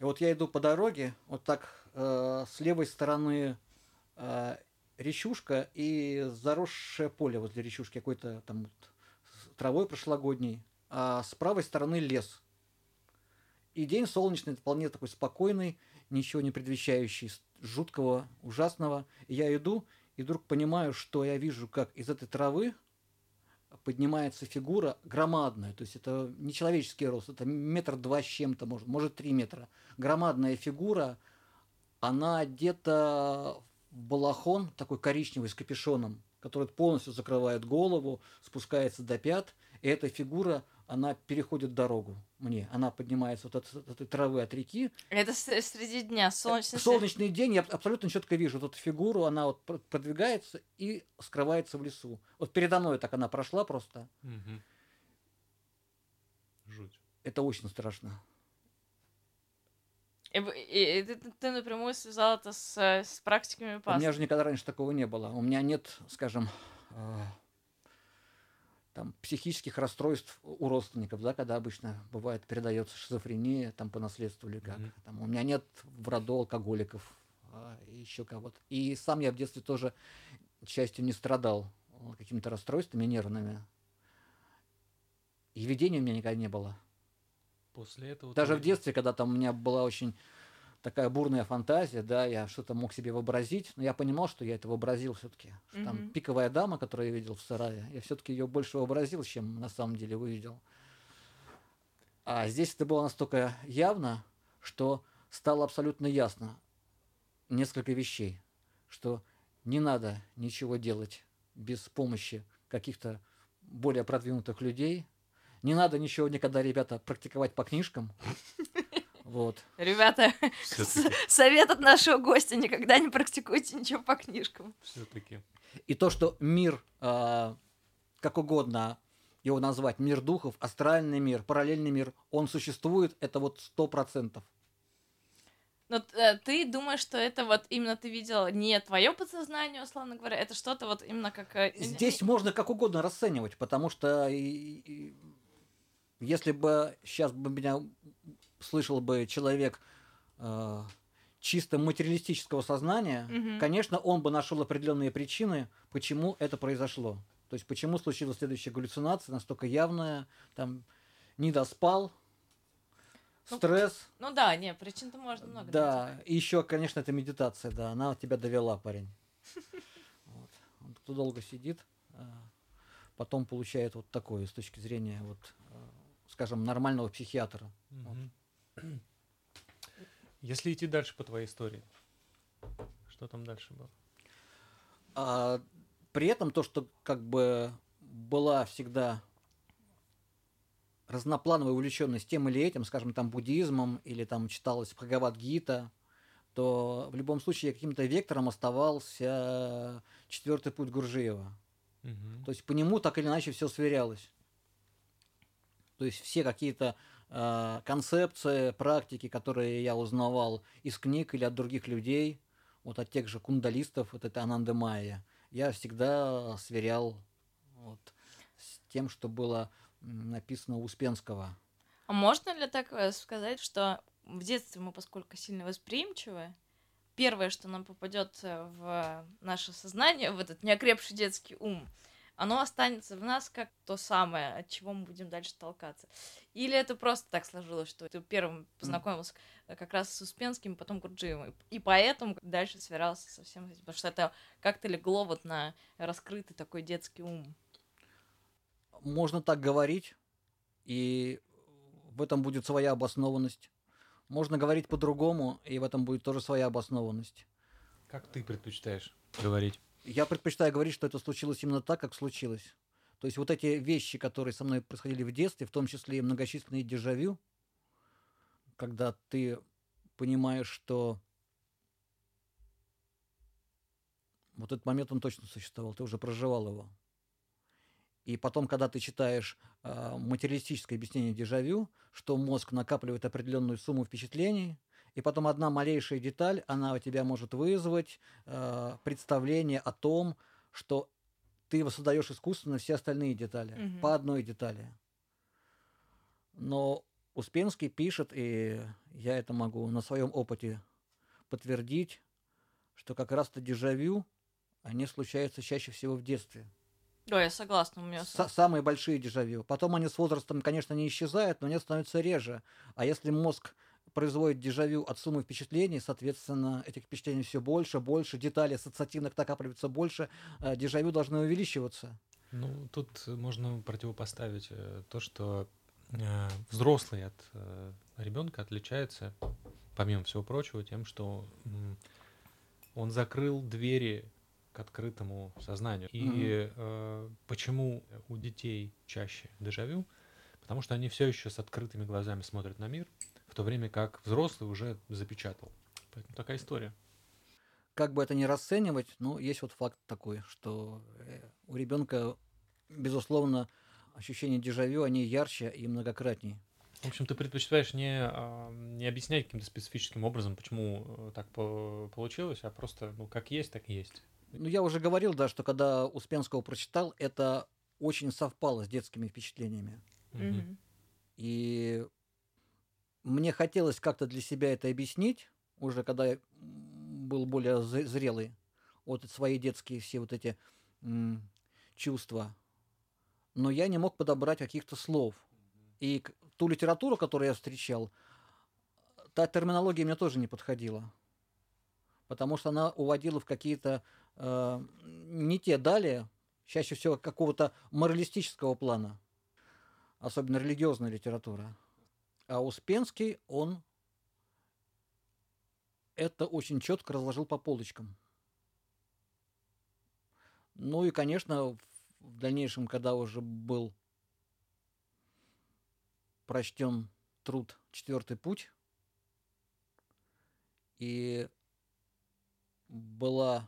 И вот я иду по дороге, вот так э, с левой стороны э, речушка и заросшее поле возле речушки, какой-то там вот травой прошлогодней, а с правой стороны лес. И день солнечный, вполне такой спокойный, ничего не предвещающий жуткого, ужасного. И я иду, и вдруг понимаю, что я вижу, как из этой травы поднимается фигура громадная, то есть это не человеческий рост, это метр два с чем-то, может, может три метра. Громадная фигура, она одета в балахон такой коричневый с капюшоном, который полностью закрывает голову, спускается до пят, и эта фигура, она переходит дорогу мне, она поднимается вот от, от этой травы от реки, Это среди дня, солнечный в свет. солнечный день я абсолютно четко вижу вот эту фигуру, она вот пр- продвигается и скрывается в лесу. Вот передо мной так она прошла просто. Мгм. Жуть. Это очень страшно. И, и- и ты, ты- напрямую связал это с, э, с практиками У пас. меня же никогда раньше такого не было. У меня нет, скажем, э, там, психических расстройств у родственников, да, когда обычно бывает передается шизофрения там по наследству или как. Мгм. Там, у меня нет в роду алкоголиков, а, и еще кого-то. И сам я в детстве тоже, к счастью, не страдал э, какими-то расстройствами нервными. И видения у меня никогда не было. После этого... Даже ты- в детстве, когда там у меня была очень такая бурная фантазия, да, я что-то мог себе вообразить, но я понимал, что я это вообразил все-таки. Там Мгм. пиковая дама, которую я видел в сарае, я все-таки ее больше вообразил, чем на самом деле увидел. А здесь это было настолько явно, что стало абсолютно ясно несколько вещей, что не надо ничего делать без помощи каких-то более продвинутых людей, не надо ничего никогда, ребята, практиковать по книжкам. Вот. Ребята, совет от нашего гостя, никогда не практикуйте ничего по книжкам. Все-таки. И то, что мир, а, как угодно его назвать, мир духов, астральный мир, параллельный мир, он существует, это вот сто процентов. Но т- э, ты думаешь, что это вот именно ты видел не твое подсознание, условно говоря, это что-то вот именно как... э, Здесь можно как угодно расценивать, потому что и- и- если бы сейчас бы меня слышал бы человек э, чисто материалистического сознания, Мгм. конечно, он бы нашел определенные причины, почему это произошло. То есть почему случилась следующая галлюцинация, настолько явная, там не доспал, Ну, стресс, Ну да, не, причин-то можно много найти. да, и еще, конечно, это медитация, да, она тебя довела, парень. Вот. Он Кто долго сидит, а, потом получает вот такое с точки зрения, вот, скажем, нормального психиатра. Мгм. Если идти дальше по твоей истории, что там дальше было? А при этом то, что как бы была всегда разноплановая увлеченность тем или этим, скажем, там буддизмом или там читалась Бхагавад-гита, то в любом случае каким-то вектором оставался четвертый путь Гуржиева. Мгм. То есть по нему так или иначе все сверялось. То есть все какие-то э, концепции, практики, которые я узнавал из книг или от других людей, вот от тех же кундалистов, вот это Ананда Майя, я всегда сверял вот, с тем, что было написано у Успенского. А можно ли так э, сказать, что в детстве мы, поскольку сильно восприимчивы, первое, что нам попадет э, в наше сознание, в этот неокрепший детский ум, оно останется в нас как то самое, от чего мы будем дальше толкаться. Или это просто так сложилось, что ты первым познакомился э, как раз с Успенским, потом Гурджиевым, и поэтому дальше свирался со всем этим, потому что это как-то легло вот на раскрытый такой детский ум. Можно так говорить, и в этом будет своя обоснованность. Можно говорить по-другому, и в этом будет тоже своя обоснованность. Как ты предпочитаешь говорить? Я предпочитаю говорить, что это случилось именно так, как случилось. То есть вот эти вещи, которые со мной происходили в детстве, в том числе и многочисленные дежавю, когда ты понимаешь, что вот этот момент он точно существовал, ты уже проживал его. И потом, когда ты читаешь э, материалистическое объяснение дежавю, что мозг накапливает определенную сумму впечатлений, и потом одна малейшая деталь, она у тебя может вызвать э, представление о том, что ты воссоздаешь искусственно все остальные детали, Мгм. по одной детали. Но Успенский пишет, и я это могу на своем опыте подтвердить, что как раз-то дежавю, они случаются чаще всего в детстве. Да, я согласна, у меня... Са- самые большие дежавю. Потом они с возрастом, конечно, не исчезают, но они становятся реже. А если мозг производит дежавю от суммы впечатлений, соответственно, этих впечатлений все больше, больше, деталей ассоциативных накапливается больше, э, дежавю должны увеличиваться. Ну, тут можно противопоставить э, то, что э, взрослый от ребенка отличается, помимо всего прочего, тем, что он закрыл двери к открытому сознанию. И Мгм. э, почему у детей чаще дежавю? Потому что они все еще с открытыми глазами смотрят на мир, в то время как взрослый уже запечатал. Поэтому такая история. Как бы это ни расценивать, но есть вот факт такой, что э, у ребенка, безусловно, ощущения дежавю, они ярче и многократнее. В общем, ты предпочитаешь не, а, не объяснять каким-то специфическим образом, почему э, так по- получилось, а просто, ну, как есть, так и есть. Ну, я уже говорил, да, что когда Успенского прочитал, это очень совпало с детскими впечатлениями. Мгм. И мне хотелось как-то для себя это объяснить, уже когда я был более зре- зрелый, вот свои детские все вот эти м, чувства. Но я не мог подобрать каких-то слов. И ту литературу, которую я встречал, та терминология мне тоже не подходила. Потому что она уводила в какие-то э, не те далее, чаще всего какого-то моралистического плана особенно религиозная литература. А Успенский, он это очень четко разложил по полочкам. Ну и, конечно, в дальнейшем, когда уже был прочтен труд «Четвертый путь», и была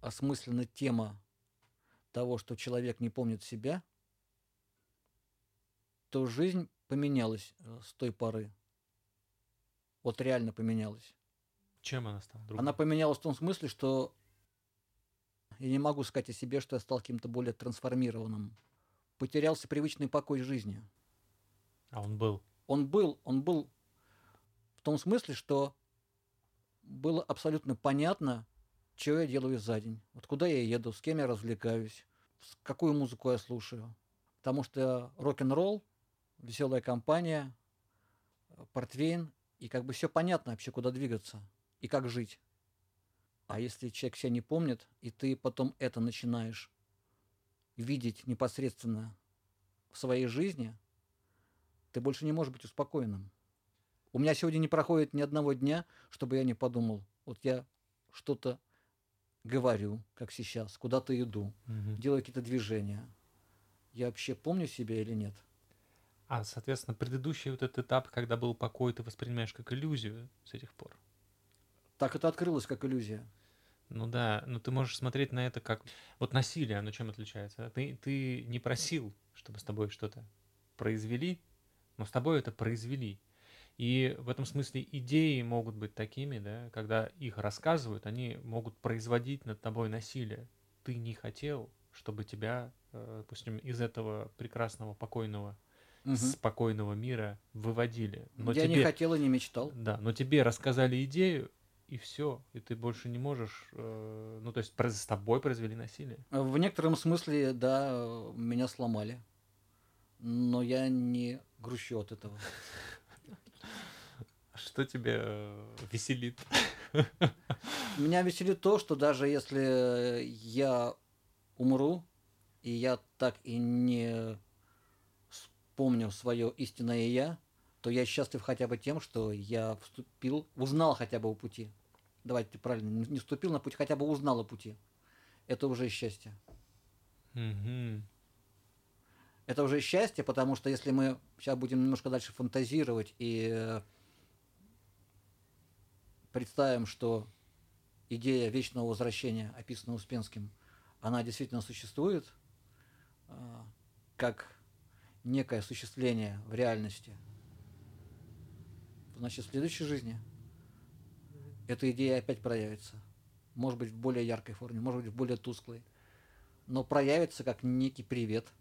осмыслена тема того, что человек не помнит себя, то жизнь поменялась э, с той поры. Вот реально поменялась. Чем она стала другой? Она поменялась в том смысле, что я не могу сказать о себе, что я стал каким-то более трансформированным. Потерялся привычный покой жизни. А он был. Он был, он был в том смысле, что было абсолютно понятно, что я делаю за день. Вот куда я еду, с кем я развлекаюсь, какую музыку я слушаю. Потому что рок-н-ролл, веселая компания, портвейн, и как бы все понятно вообще, куда двигаться и как жить. А если человек себя не помнит, и ты потом это начинаешь видеть непосредственно в своей жизни, ты больше не можешь быть успокоенным. У меня сегодня не проходит ни одного дня, чтобы я не подумал, вот я что-то говорю, как сейчас, куда-то иду, Мгм. делаю какие-то движения. я вообще помню себя или нет. А, соответственно, предыдущий вот этот этап, когда был покой, ты воспринимаешь как иллюзию с этих пор. Так это открылось как иллюзия. Ну да, но ты можешь смотреть на это как... Вот насилие, оно чем отличается? Ты, ты не просил, чтобы с тобой что-то произвели, но с тобой это произвели. И в этом смысле идеи могут быть такими, да, когда их рассказывают, они могут производить над тобой насилие. Ты не хотел, чтобы тебя, э, допустим, из этого прекрасного, покойного, Мгм. спокойного мира выводили. Но я тебе, не хотел и не мечтал. Да, но тебе рассказали идею, и все, и ты больше не можешь, э, ну то есть с тобой произвели насилие. В некотором смысле, да, меня сломали. Но я не грущу от этого. Что тебя э, веселит? Меня веселит то, что даже если я умру, и я так и не вспомню свое истинное я, то я счастлив хотя бы тем, что я вступил, узнал хотя бы о пути. Давайте правильно, не вступил на путь, хотя бы узнал о пути. Это уже счастье. Мгм. Это уже счастье, потому что если мы сейчас будем немножко дальше фантазировать и э, представим, что идея вечного возвращения, описанная Успенским, она действительно существует, а, как некое осуществление в реальности, значит, в следующей жизни эта идея опять проявится. Может быть, в более яркой форме, может быть, в более тусклой. Но проявится как некий привет –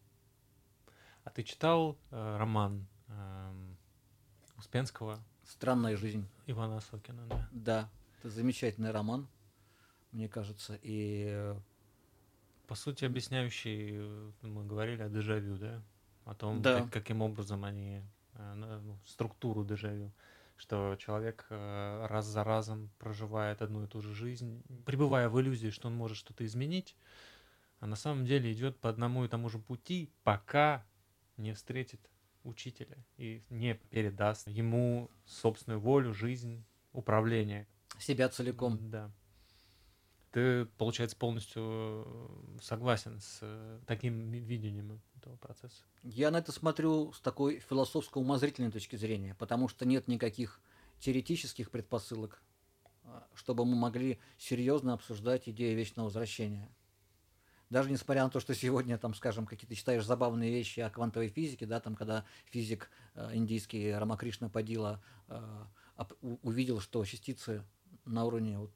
А ты читал э, роман эм, Успенского Странная жизнь. Ивана Сокина, да? Да, это замечательный роман, мне кажется. И э, По сути, объясняющий, э, мы говорили о дежавю, да? О том, Да. как- каким образом они, э, ну, структуру дежавю, что человек э, раз за разом проживает одну и ту же жизнь, пребывая в иллюзии, что он может что-то изменить, а на самом деле идет по одному и тому же пути, пока не встретит учителя и не передаст ему собственную волю, жизнь, управление. себя целиком. Да. Ты, получается, полностью э, согласен с таким видением этого процесса. Я на это смотрю с такой философско-умозрительной точки зрения, потому что нет никаких теоретических предпосылок, а, чтобы мы могли серьезно обсуждать идею вечного возвращения. Даже несмотря на то, что сегодня, там, скажем, какие-то читаешь забавные вещи о квантовой физике, да, там, когда физик э, индийский Рамакришна Падила э, увидел, что частицы на уровне вот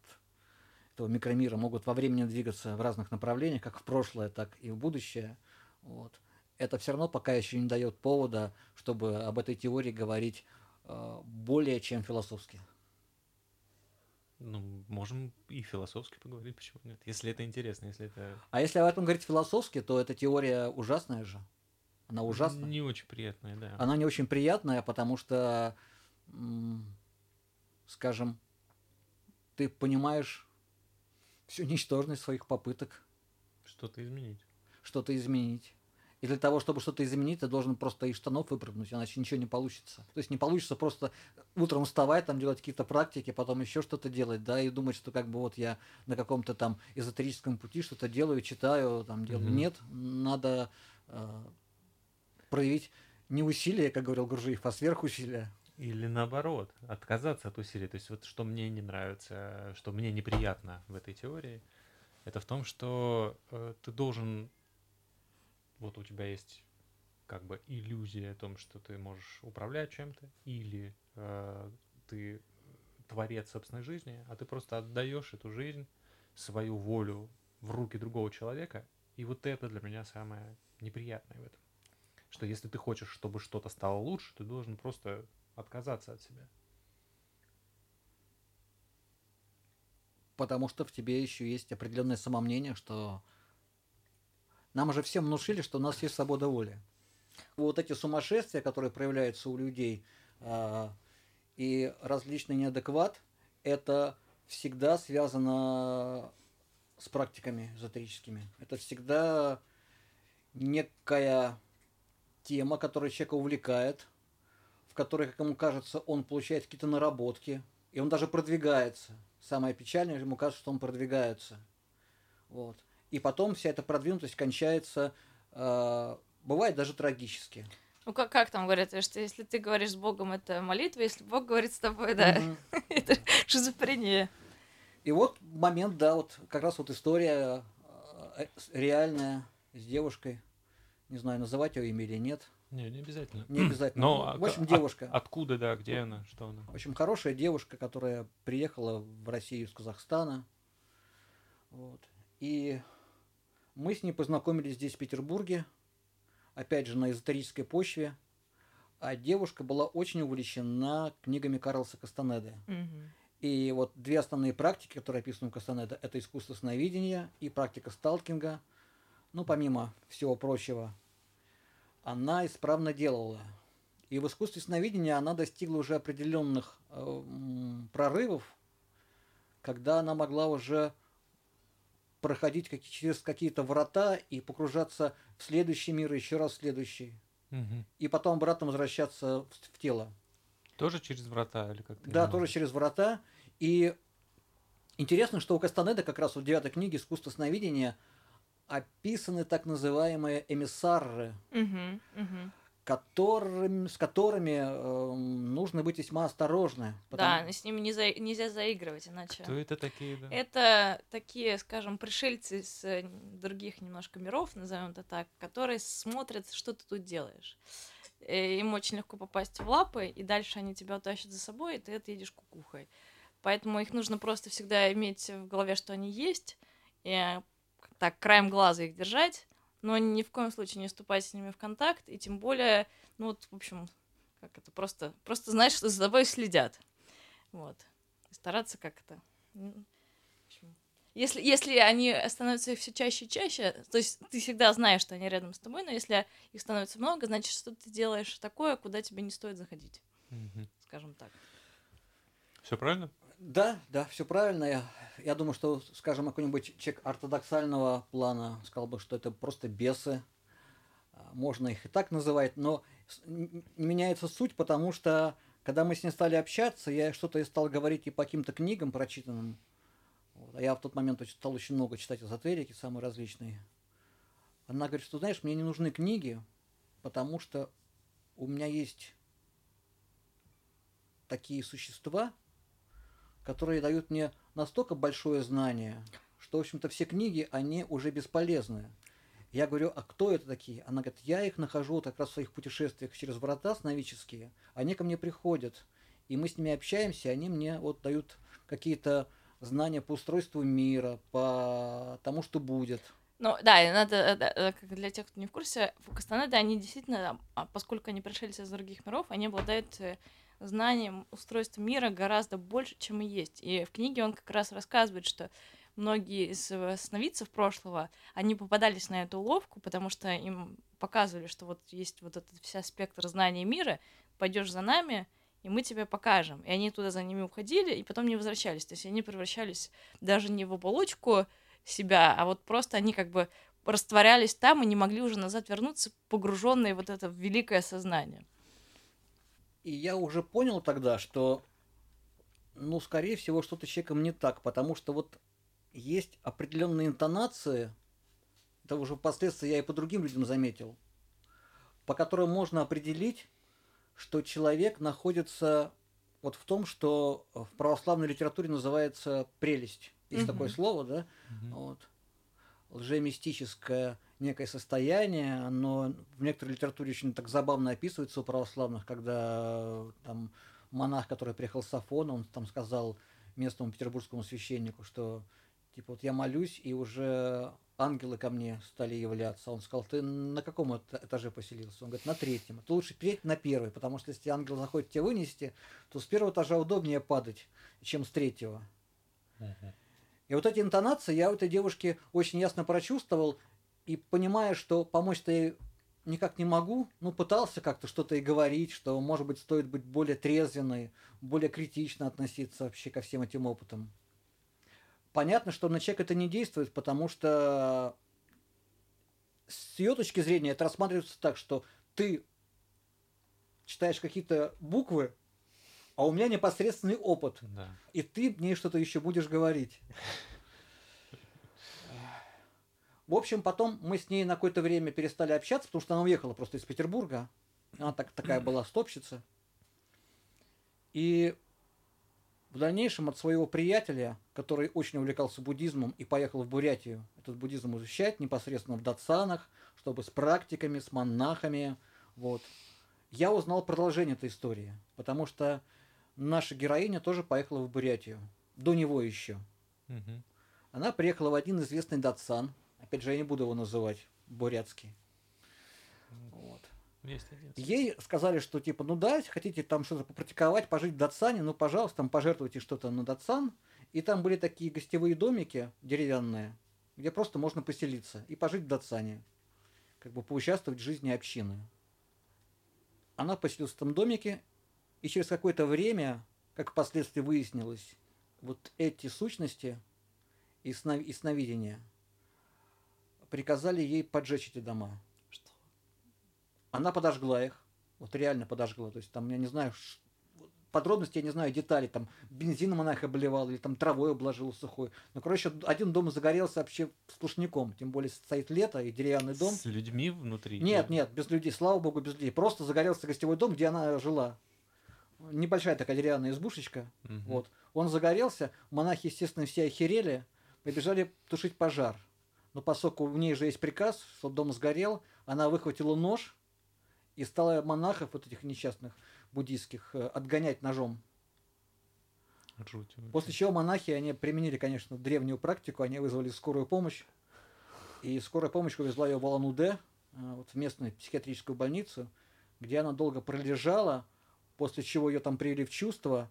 этого микромира могут во времени двигаться в разных направлениях, как в прошлое, так и в будущее. Вот. Это все равно пока еще не дает повода, чтобы об этой теории говорить э, более чем философски. Ну, можем и философски поговорить, почему нет? Если это интересно, если это А если об этом говорить философски, то эта теория ужасная же. Она ужасна. не очень приятное, да. Она не очень приятная, потому что, скажем, ты понимаешь всю ничтожность своих попыток Что-то изменить. что-то изменить. И для того, чтобы что-то изменить, ты должен просто из штанов выпрыгнуть, иначе ничего не получится. То есть не получится просто утром вставать, там делать какие-то практики, потом еще что-то делать, да, и думать, что как бы вот я на каком-то там эзотерическом пути что-то делаю, читаю, там делаю. Мгм. Нет, надо э, проявить не усилие, как говорил Гуржиев, а сверхусилие. Или наоборот, отказаться от усилий. То есть вот что мне не нравится, что мне неприятно в этой теории, это в том, что э, ты должен, вот у тебя есть как бы иллюзия о том, что ты можешь управлять чем-то, или э, ты творец собственной жизни, а ты просто отдаешь эту жизнь, свою волю в руки другого человека, и вот это для меня самое неприятное в этом. Что если ты хочешь, чтобы что-то стало лучше, ты должен просто отказаться от себя. потому что в тебе еще есть определенное самомнение, что нам уже всем внушили, что у нас есть свобода воли. Вот эти сумасшествия, которые проявляются у людей, а, и различный неадекват, это всегда связано с практиками эзотерическими. Это всегда некая тема, которая человека увлекает, в которой, как ему кажется, он получает какие-то наработки, и он даже продвигается. Самое печальное, ему кажется, что он продвигается. Вот. И потом вся эта продвинутость кончается э, бывает даже трагически. Ну как, как там говорят, что если ты говоришь с Богом, это молитва, если Бог говорит с тобой, да, Мгм. это шизофрения. И вот момент, да, вот как раз вот история э, с- реальная с девушкой. Не знаю, называть ее имя или нет. Не, не обязательно. Не обязательно. Но Ну, а в общем, девушка. от- откуда, да, где она, что она? В общем, хорошая девушка, которая приехала в Россию из Казахстана. Вот. И мы с ней познакомились здесь, в Петербурге, опять же, на эзотерической почве. А девушка была очень увлечена книгами Карлса Кастанеды. Мгм. И вот две основные практики, которые описаны в Кастанеда, это искусство сновидения и практика сталкинга. Ну, помимо всего прочего, она исправно делала. И в искусстве сновидения она достигла уже определенных э, прорывов, когда она могла уже проходить как- через какие-то врата и погружаться в следующий мир, и еще раз в следующий. Мгм. И потом обратно возвращаться в, в тело. Тоже через врата или как-то? Да, тоже через врата. И интересно, что у Кастанеда как раз в девятой книге «Искусство сновидения» описаны так называемые эмиссары, Мгм. Мгм. Которым, с которыми эм, нужно быть весьма осторожны. Да, с ними не за- нельзя заигрывать, иначе... Кто это такие, да? Это такие, скажем, пришельцы с э, других немножко миров, назовем это так, которые смотрят, что ты тут делаешь. Э, Им очень легко попасть в лапы, и дальше они тебя утащат за собой, и ты отъедешь кукухой. Поэтому их нужно просто всегда иметь в голове, что они есть, и э, так краем глаза их держать, но ни в коем случае не вступать с ними в контакт, и тем более, ну вот, в общем, как это, просто, просто знать, что за тобой следят. Вот. И стараться как-то Если, если они становятся все чаще и чаще, то есть ты всегда знаешь, что они рядом с тобой, но если их становится много, значит, что ты делаешь такое, куда тебе не стоит заходить, скажем так. Все правильно? Да, да, все правильно. Я, я думаю, что, скажем, какой-нибудь человек ортодоксального плана сказал бы, что это просто бесы. А, Можно их и так называть, но меняется суть, потому что, когда мы с ней стали общаться, я что-то и стал говорить и по каким-то книгам прочитанным. Вот, А я в тот момент стал очень много читать эзотерики, самые различные. Она говорит, что, знаешь, мне не нужны книги, потому что у меня есть такие существа, которые дают мне настолько большое знание, что, в общем-то, все книги, они уже бесполезны. Я говорю, а кто это такие? Она говорит, я их нахожу как раз в своих путешествиях через врата сновидческие. Они ко мне приходят, и мы с ними общаемся, они мне вот дают какие-то знания по устройству мира, по тому, что будет. Ну, да, и надо, э, э, для тех, кто не в курсе, в Кастанеде они действительно, а, поскольку они пришельцы из других миров, они обладают э, знанием устройства мира гораздо больше, чем и есть. И в книге он как раз рассказывает, что многие из э, сновидцев прошлого, они попадались на эту уловку, потому что им показывали, что вот есть вот этот вся спектр знаний мира, пойдешь за нами, и мы тебе покажем. И они туда за ними уходили, и потом не возвращались. То есть они превращались даже не в оболочку себя, а вот просто они как бы растворялись там и не могли уже назад вернуться, погруженные в вот это великое сознание. И я уже понял тогда, что, ну, скорее всего, что-то с человеком не так, потому что вот есть определенные интонации, это уже впоследствии я и по другим людям заметил, по которым можно определить, что человек находится вот в том, что в православной литературе называется прелесть. Есть Мгм. такое слово, да? Мгм. Вот. Лжемистическое некое состояние, оно в некоторой литературе очень так забавно описывается у православных, когда э, там монах, который приехал с Афона, он там сказал местному петербургскому священнику, что типа вот я молюсь, и уже ангелы ко мне стали являться. Он сказал, ты на каком эта- этаже поселился? Он говорит, на третьем. Это лучше переть на первый, потому что если ангел захочет тебя вынести, то с первого этажа удобнее падать, чем с третьего. И вот эти интонации я у этой девушки очень ясно прочувствовал, и понимая, что помочь-то ей никак не могу, ну, пытался как-то что-то и говорить, что, может быть, стоит быть более трезвенной, более критично относиться вообще ко всем этим опытам. Понятно, что на человека это не действует, потому что с ее точки зрения это рассматривается так, что ты читаешь какие-то буквы, а у меня непосредственный опыт Да. и ты мне что-то еще будешь говорить. В общем, потом мы с ней на какое-то время перестали общаться, потому что она уехала просто из Петербурга. Она так, такая была стопщица. И в дальнейшем от своего приятеля, который очень увлекался буддизмом и поехал в Бурятию этот буддизм изучать непосредственно в датсанах, чтобы с практиками, с монахами, вот, я узнал продолжение этой истории, потому что наша героиня тоже поехала в Бурятию, до него еще. Она приехала в один известный датсан, опять же, я не буду его называть, бурятский. Вот. Ей сказали, что типа, ну да, если хотите там что-то попрактиковать, пожить в Датсане, ну, пожалуйста, там пожертвуйте что-то на Датсан. И там были такие гостевые домики деревянные, где просто можно поселиться и пожить в Датсане. Как бы поучаствовать в жизни общины. Она поселилась в этом домике, и через какое-то время, как впоследствии выяснилось, вот эти сущности и, сна- и сновидения приказали ей поджечь эти дома. Что? Она подожгла их. Вот реально подожгла. То есть там, я не знаю, подробности, я не знаю, детали. Там бензином она их обливала или там травой обложила сухой. Ну, короче, один дом загорелся вообще сплошняком. Тем более стоит лето и деревянный дом. С людьми внутри? Нет, нет, без людей, слава богу, без людей. Просто загорелся гостевой дом, где она жила. Небольшая такая деревянная избушечка. Мгм. Вот. Он загорелся, монахи, естественно, все охерели, побежали тушить пожар. Но поскольку у ней же есть приказ, что дом сгорел, она выхватила нож и стала монахов, вот этих несчастных буддийских, э, отгонять ножом. Жуть. После чего монахи, они применили, конечно, древнюю практику, они вызвали скорую помощь. И скорая помощь увезла ее в Алан-Удэ, э, вот в местную психиатрическую больницу, где она долго пролежала, после чего ее там привели в чувство.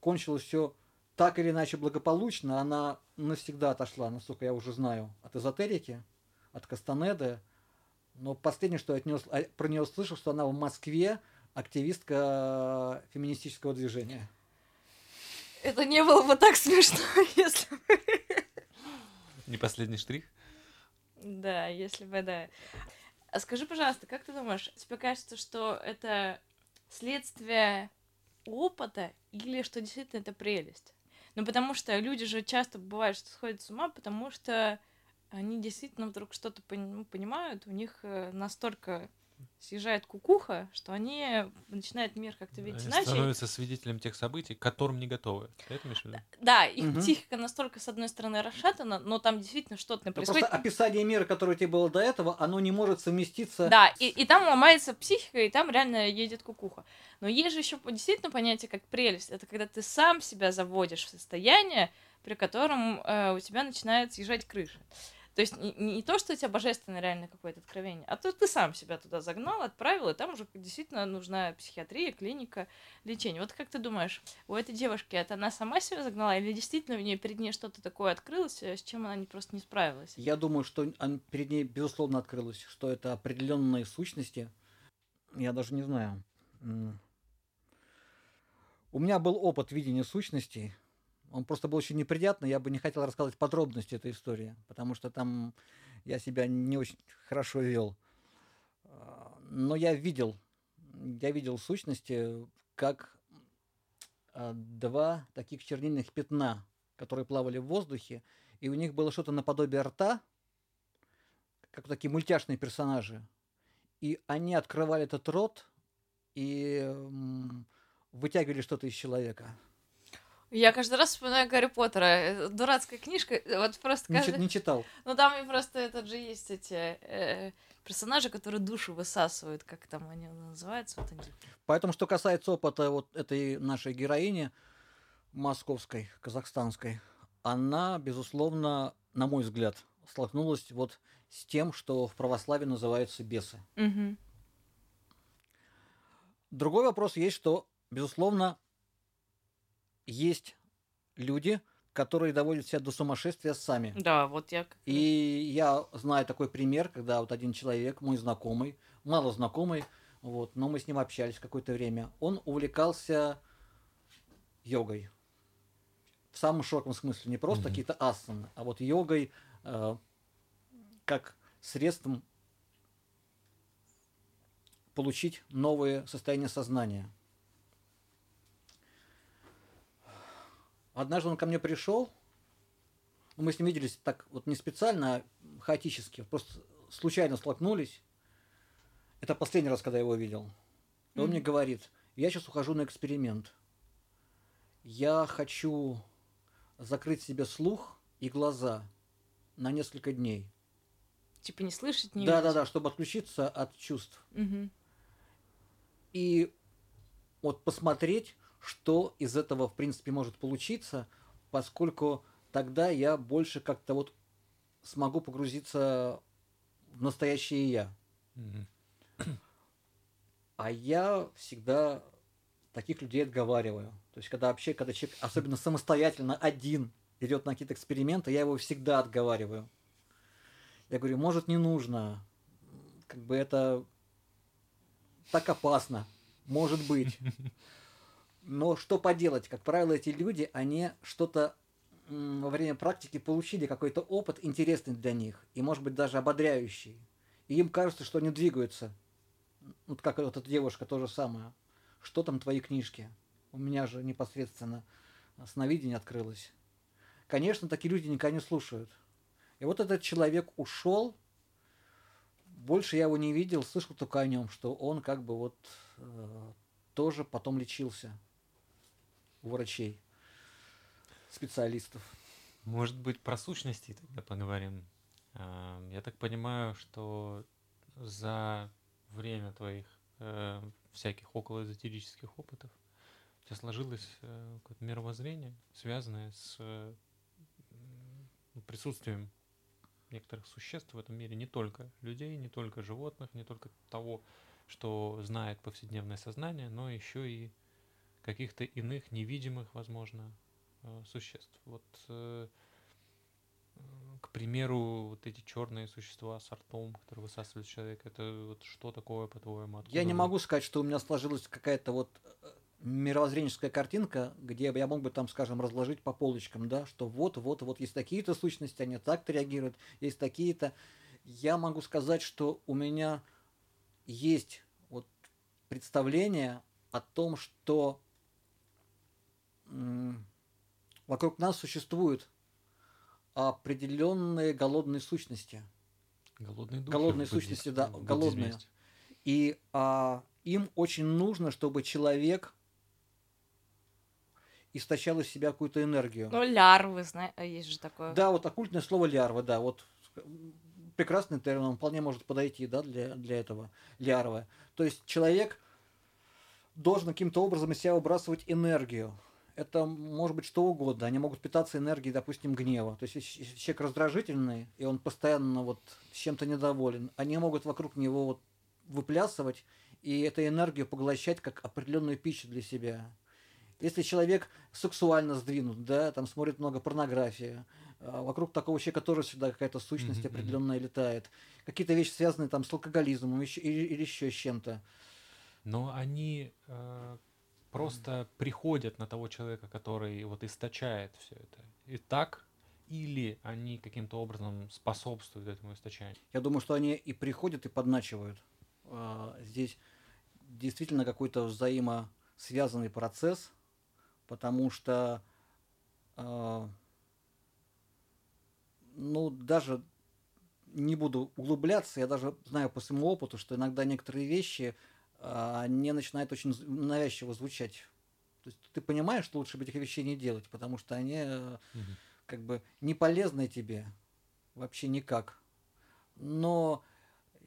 Кончилось все так или иначе благополучно. Она навсегда отошла, насколько я уже знаю, от эзотерики, от Кастанеды. Но последнее, что я от неё с- а, про нее слышал, что она в Москве активистка э, феминистического движения. Это не было бы так смешно, если бы... Не последний штрих? Да, если бы, да. А скажи, пожалуйста, как ты думаешь, тебе кажется, что это следствие опыта или что действительно это прелесть? Ну, потому что люди же часто бывает, что сходят с ума, потому что они действительно вдруг что-то ну, понимают, у них э, настолько съезжает кукуха, что они начинают мир как-то видеть Они иначе. становятся свидетелем тех событий, к которым не готовы. Ты это имеешь в виду? Да, их Мгм. психика настолько, с одной стороны, расшатана, но там действительно что-то происходит. просто описание мира, которое у тебя было до этого, оно не может совместиться. Да, и, и там ломается психика, и там реально едет кукуха. Но есть же еще действительно понятие как прелесть. Это когда ты сам себя заводишь в состояние, при котором э, у тебя начинает съезжать крыша. То есть не, не то, что у тебя божественное реально какое-то откровение, а то ты сам себя туда загнал, отправил, и там уже действительно нужна психиатрия, клиника, лечение. Вот как ты думаешь, у этой девушки это она сама себя загнала, или действительно у нее перед ней что-то такое открылось, э, с чем она не, просто не справилась? Я думаю, что перед ней, безусловно, открылось, что это определенные сущности. Я даже не знаю. У меня был опыт видения сущностей. Он просто был очень неприятный. Я бы не хотел рассказывать подробности этой истории, потому что там я себя не очень хорошо вел. А, Но я видел, я видел сущности, как а, два таких чернильных пятна, которые плавали в воздухе, и у них было что-то наподобие рта, как такие мультяшные персонажи. И они открывали этот рот и вытягивали что-то из человека. Я каждый раз вспоминаю Гарри Поттера. э, Дурацкая книжка. э, Вот просто Не, каждый... чит- не читал. Ну там и просто этот же есть эти э, персонажи, которые душу высасывают, как там они называются. Вот они. Поэтому, что касается опыта вот этой нашей героини, московской, казахстанской, она, безусловно, на мой взгляд, столкнулась вот с тем, что в православии называются бесы. Мгм. Другой вопрос есть, что, безусловно, есть люди, которые доводят себя до сумасшествия сами. Да, вот я И я знаю такой пример, когда вот один человек, мой знакомый, мало знакомый, вот, но мы с ним общались какое-то время, он увлекался йогой. В самом широком смысле, не просто Мгм. какие-то асаны, а вот йогой э, как средством получить новые состояния сознания. Однажды он ко мне пришел, мы с ним виделись так вот не специально, а хаотически, просто случайно столкнулись. Это последний раз, когда я его видел. И он мне говорит, я сейчас ухожу на эксперимент. Я хочу закрыть себе слух и глаза на несколько дней. Типа не слышать, не да, видеть. да, да, чтобы отключиться от чувств. Мгм. И вот посмотреть, что из этого, в принципе, может получиться, поскольку тогда я больше как-то вот смогу погрузиться в настоящее я. А я всегда таких людей отговариваю. То есть, когда вообще, когда человек, особенно самостоятельно, один, идет на какие-то эксперименты, я его всегда отговариваю. Я говорю, может, не нужно. Как бы это так опасно. Может быть. Но что поделать? Как правило, эти люди, они что-то во время практики получили какой-то опыт интересный для них. И, может быть, даже ободряющий. И им кажется, что они двигаются. Вот как вот эта девушка, то же самое. Что там твои книжки? У меня же непосредственно сновидение открылось. Конечно, такие люди никогда не слушают. И вот этот человек ушел, больше я его не видел, слышал только о нем, что он как бы вот э, тоже потом лечился у врачей, специалистов. Может быть, про сущности тогда поговорим. А, Я так понимаю, что за время твоих э, всяких околоэзотерических опытов у тебя сложилось э, какое-то мировоззрение, связанное с э, присутствием некоторых существ в этом мире, не только людей, не только животных, не только того, что знает повседневное сознание, но еще и каких-то иных невидимых, возможно, э, существ. Вот, э, к примеру, вот эти черные существа с ртом, которые высасывают человека, это вот что такое, по-твоему? Я не могу сказать, что у меня сложилась какая-то вот э, мировоззренческая картинка, где я мог бы там, скажем, разложить по полочкам, да, что вот, вот, вот есть такие-то сущности, они так-то реагируют, есть такие-то. Я могу сказать, что у меня есть вот представление о том, что вокруг нас существуют определенные голодные сущности. Голодные духи Голодные сущности, да, голодные. есть. И а, им очень нужно, чтобы человек источал из себя какую-то энергию. Ну, лярвы, знаешь, есть же такое. Да, вот оккультное слово лярва, да, вот прекрасный термин, он вполне может подойти, да, для, для этого, лярва. То есть человек должен каким-то образом из себя выбрасывать энергию. Это может быть что угодно. Они могут питаться энергией, допустим, гнева. То есть, если человек раздражительный, и он постоянно вот с чем-то недоволен, они могут вокруг него вот выплясывать и эту энергию поглощать как определенную пищу для себя. Если человек сексуально сдвинут, да, там смотрит много порнографии, а вокруг такого человека тоже всегда какая-то сущность определенная летает. Какие-то вещи связанные там с алкоголизмом или, или еще с чем-то. Но они э, просто приходят на того человека, который вот источает все это. И так, или они каким-то образом способствуют этому источанию. Я думаю, что они и приходят, и подначивают. А, Здесь действительно какой-то взаимосвязанный процесс, потому что, а, ну, даже не буду углубляться, я даже знаю по своему опыту, что иногда некоторые вещи, они начинают очень навязчиво звучать. То есть ты понимаешь, что лучше бы этих вещей не делать, потому что они э, как бы не полезны тебе вообще никак. Но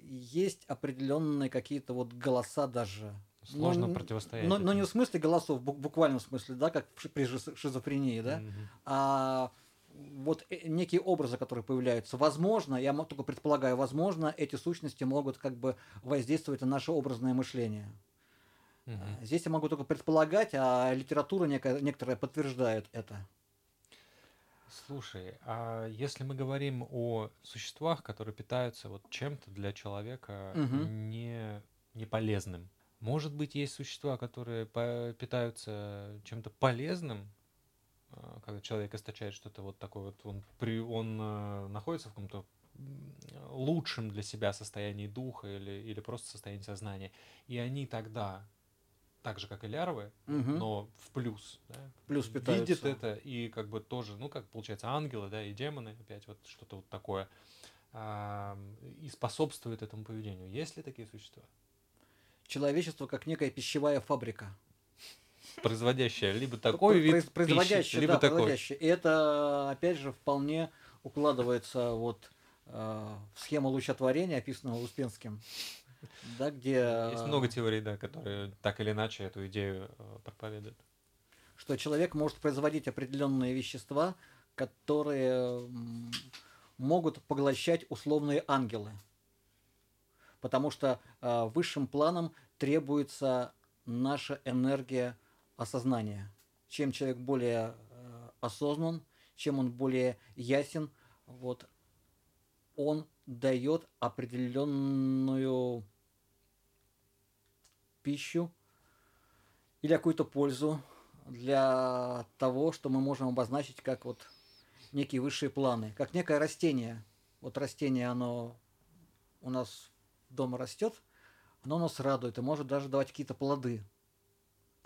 есть определенные какие-то вот голоса даже. Сложно н- противостоять. Но, но не в смысле голосов, в буквальном смысле, да, как при шиз- шизофрении, да, Мгм. а вот э- некие образы, которые появляются. Возможно, я только предполагаю, возможно, эти сущности могут как бы воздействовать на наше образное мышление. А Здесь я могу только предполагать, а литература некая, некоторая подтверждает это. Слушай, а если мы говорим о существах, которые питаются вот чем-то для человека Мгм. не, не полезным, может быть, есть существа, которые питаются чем-то полезным, когда человек источает что-то вот такое вот, он, при, он э, находится в каком-то лучшем для себя состоянии духа или, или просто состоянии сознания, и они тогда, так же как и лярвы, Мгм. но в плюс, да, Плюс питаются. это и как бы тоже, ну как получается ангелы, да, и демоны опять вот что-то вот такое. а, и способствует этому поведению. Есть ли такие существа? Человечество как некая пищевая фабрика. Производящая либо такой вид производящая, пищи, либо да, такой. производящая. И это, опять же, вполне укладывается вот э, в схему лучотворения, описанного Успенским. Да, где... Есть много теорий, да, которые так или иначе эту идею э, проповедуют. Что человек может производить определенные вещества, которые могут поглощать условные ангелы. Потому что э, высшим планом требуется наша энергия осознания. Чем человек более э, осознан, чем он более ясен, вот, он дает определенную пищу или какую-то пользу для того, что мы можем обозначить как вот некие высшие планы, как некое растение. Вот растение, оно у нас дома растет, оно нас радует и может даже давать какие-то плоды.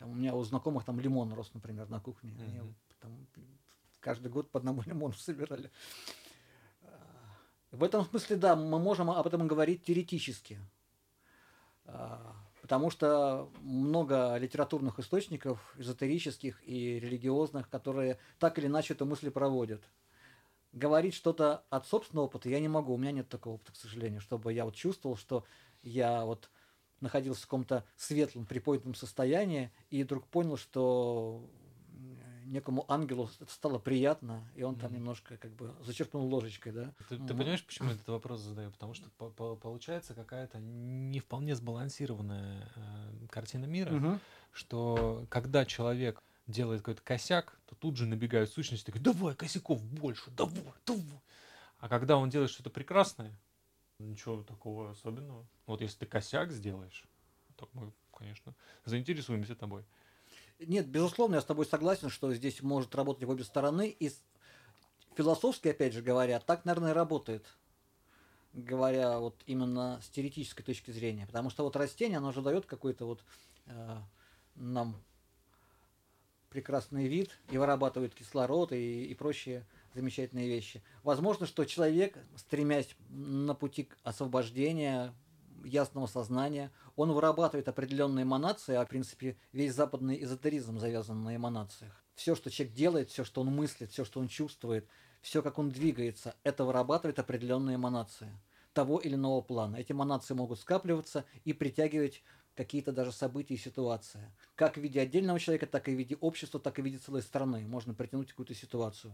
Там у меня у знакомых там лимон рос, например, на кухне. Они Мгм. там каждый год по одному лимону собирали. В этом смысле, да, мы можем об этом говорить теоретически. А, Потому что много литературных источников, эзотерических и религиозных, которые так или иначе эту мысль проводят. Говорить что-то от собственного опыта я не могу, у меня нет такого опыта, к сожалению, чтобы я вот чувствовал, что я вот находился в каком-то светлом, приподнятом состоянии и вдруг понял, что некому ангелу это стало приятно, и он там Мгм. немножко как бы зачерпнул ложечкой, да. Ты, ты понимаешь, почему я этот вопрос задаю? Потому что по- по- получается какая-то не вполне сбалансированная э, картина мира, Мгм. что когда человек делает какой-то косяк, то тут же набегают сущности, такие, давай косяков больше, давай, давай. А когда он делает что-то прекрасное, ничего такого особенного. Вот если ты косяк сделаешь, так мы, конечно, заинтересуемся тобой. Нет, безусловно, я с тобой согласен, что здесь может работать в обе стороны. И философски, опять же говоря, так, наверное, работает. Говоря вот именно с теоретической точки зрения. Потому что вот растение, оно же дает какой-то вот э, нам прекрасный вид и вырабатывает кислород и, и прочие замечательные вещи. Возможно, что человек, стремясь на пути освобождения ясного сознания, он вырабатывает определенные эманации, а в принципе весь западный эзотеризм завязан на эманациях. Все, что человек делает, все, что он мыслит, все, что он чувствует, все, как он двигается, это вырабатывает определенные эманации того или иного плана. Эти эманации могут скапливаться и притягивать какие-то даже события и ситуации. Как в виде отдельного человека, так и в виде общества, так и в виде целой страны. Можно притянуть какую-то ситуацию,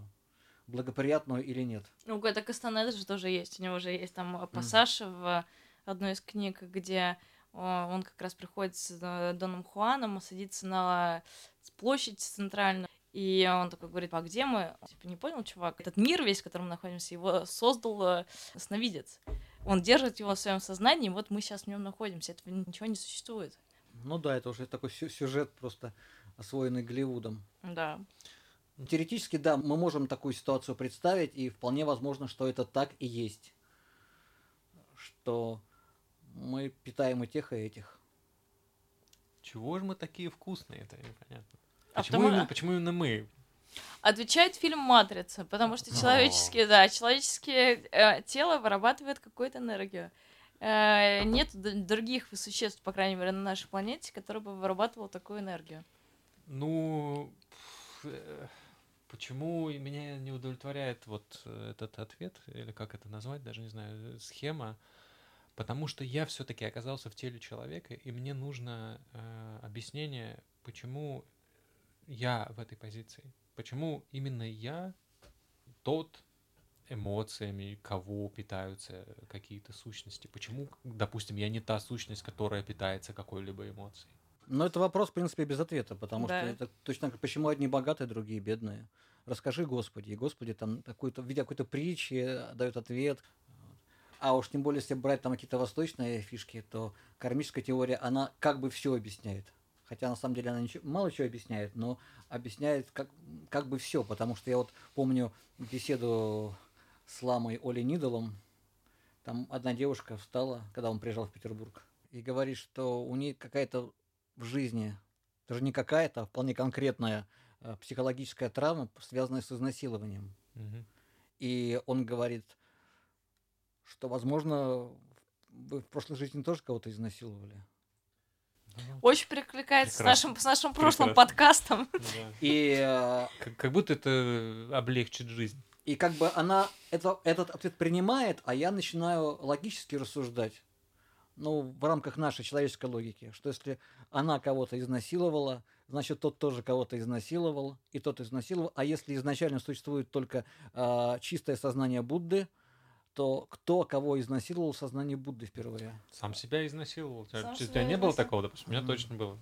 благоприятную или нет. Ну, это Кастанеда же тоже есть. У него же есть там э, пассаж в одной из книг, где э, он как раз приходит с э, Доном Хуаном, садится на площадь центральную, и он такой говорит, а где мы? Типа, не понял, чувак, этот мир весь, в котором мы находимся, его создал сновидец. Он держит его в своем сознании, и вот мы сейчас в нем находимся. Этого ничего не существует. Ну да, это уже такой сю- сюжет просто освоенный Голливудом. Да. Теоретически, да, мы можем такую ситуацию представить, и вполне возможно, что это так и есть. Что мы питаем и тех, и этих. Чего же мы такие вкусные, это непонятно. А Почему, потому- именно, почему именно мы? Отвечает фильм «Матрица», потому что человеческие, да, человеческое э, тело вырабатывает какую-то энергию. Э, нет д- других существ, по крайней мере, на нашей планете, которые бы вырабатывал такую энергию. Ну, э, почему меня не удовлетворяет вот э, этот ответ, или как это назвать, даже не знаю, э, схема, потому что я все-таки оказался в теле человека, и мне нужно э, объяснение, почему я в этой позиции, почему именно я тот эмоциями, кого питаются какие-то сущности, почему, допустим, я не та сущность, которая питается какой-либо эмоцией. Но это вопрос, в принципе, без ответа, потому Да. что это точно как почему одни богатые, другие бедные. Расскажи Господи, и Господи там какой-то, в виде какой-то притчи дает ответ. А уж тем более, если брать там какие-то восточные фишки, то кармическая теория, она как бы все объясняет. Хотя на самом деле она ничего, мало чего объясняет, но объясняет как, как бы все. Потому что я вот помню беседу с ламой Олей Нидолом. Там одна девушка встала, когда он приезжал в Петербург, и говорит, что у нее какая-то в жизни, даже не какая-то, а вполне конкретная э, психологическая травма, связанная с изнасилованием. Мгм. И он говорит, что, возможно, вы в прошлой жизни тоже кого-то изнасиловали. Очень перекликается с нашим, с нашим прошлым Прекрасно. подкастом. Да. И, э, Как, как будто это облегчит жизнь. и как бы она это, этот ответ принимает, а я начинаю логически рассуждать. Ну, в рамках нашей человеческой логики, что если она кого-то изнасиловала, значит, тот тоже кого-то изнасиловал, и тот изнасиловал. А если изначально существует только э, чистое сознание Будды, то кто кого изнасиловал в сознании Будды впервые? Сам себя изнасиловал. Сам у себя тебя не было такого, допустим? У меня Мгм. точно было.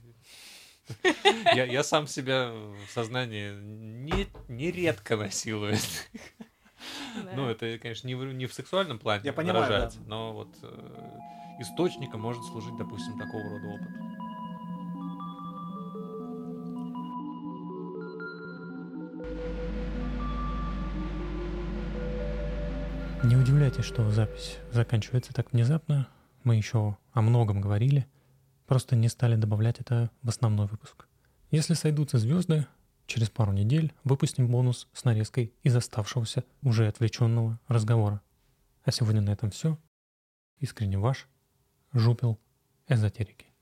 Я, я сам себя в сознании не, нередко насилую. Да. Ну, это, конечно, не в, не в сексуальном плане Я понимаю, выражается, да. но вот э, источником может служить, допустим, такого рода опыт. Не удивляйтесь, что запись заканчивается так внезапно. Мы еще о многом говорили, просто не стали добавлять это в основной выпуск. Если сойдутся звезды, через пару недель выпустим бонус с нарезкой из оставшегося уже отвлеченного разговора. А сегодня на этом все. Искренне ваш Жупел Эзотерики.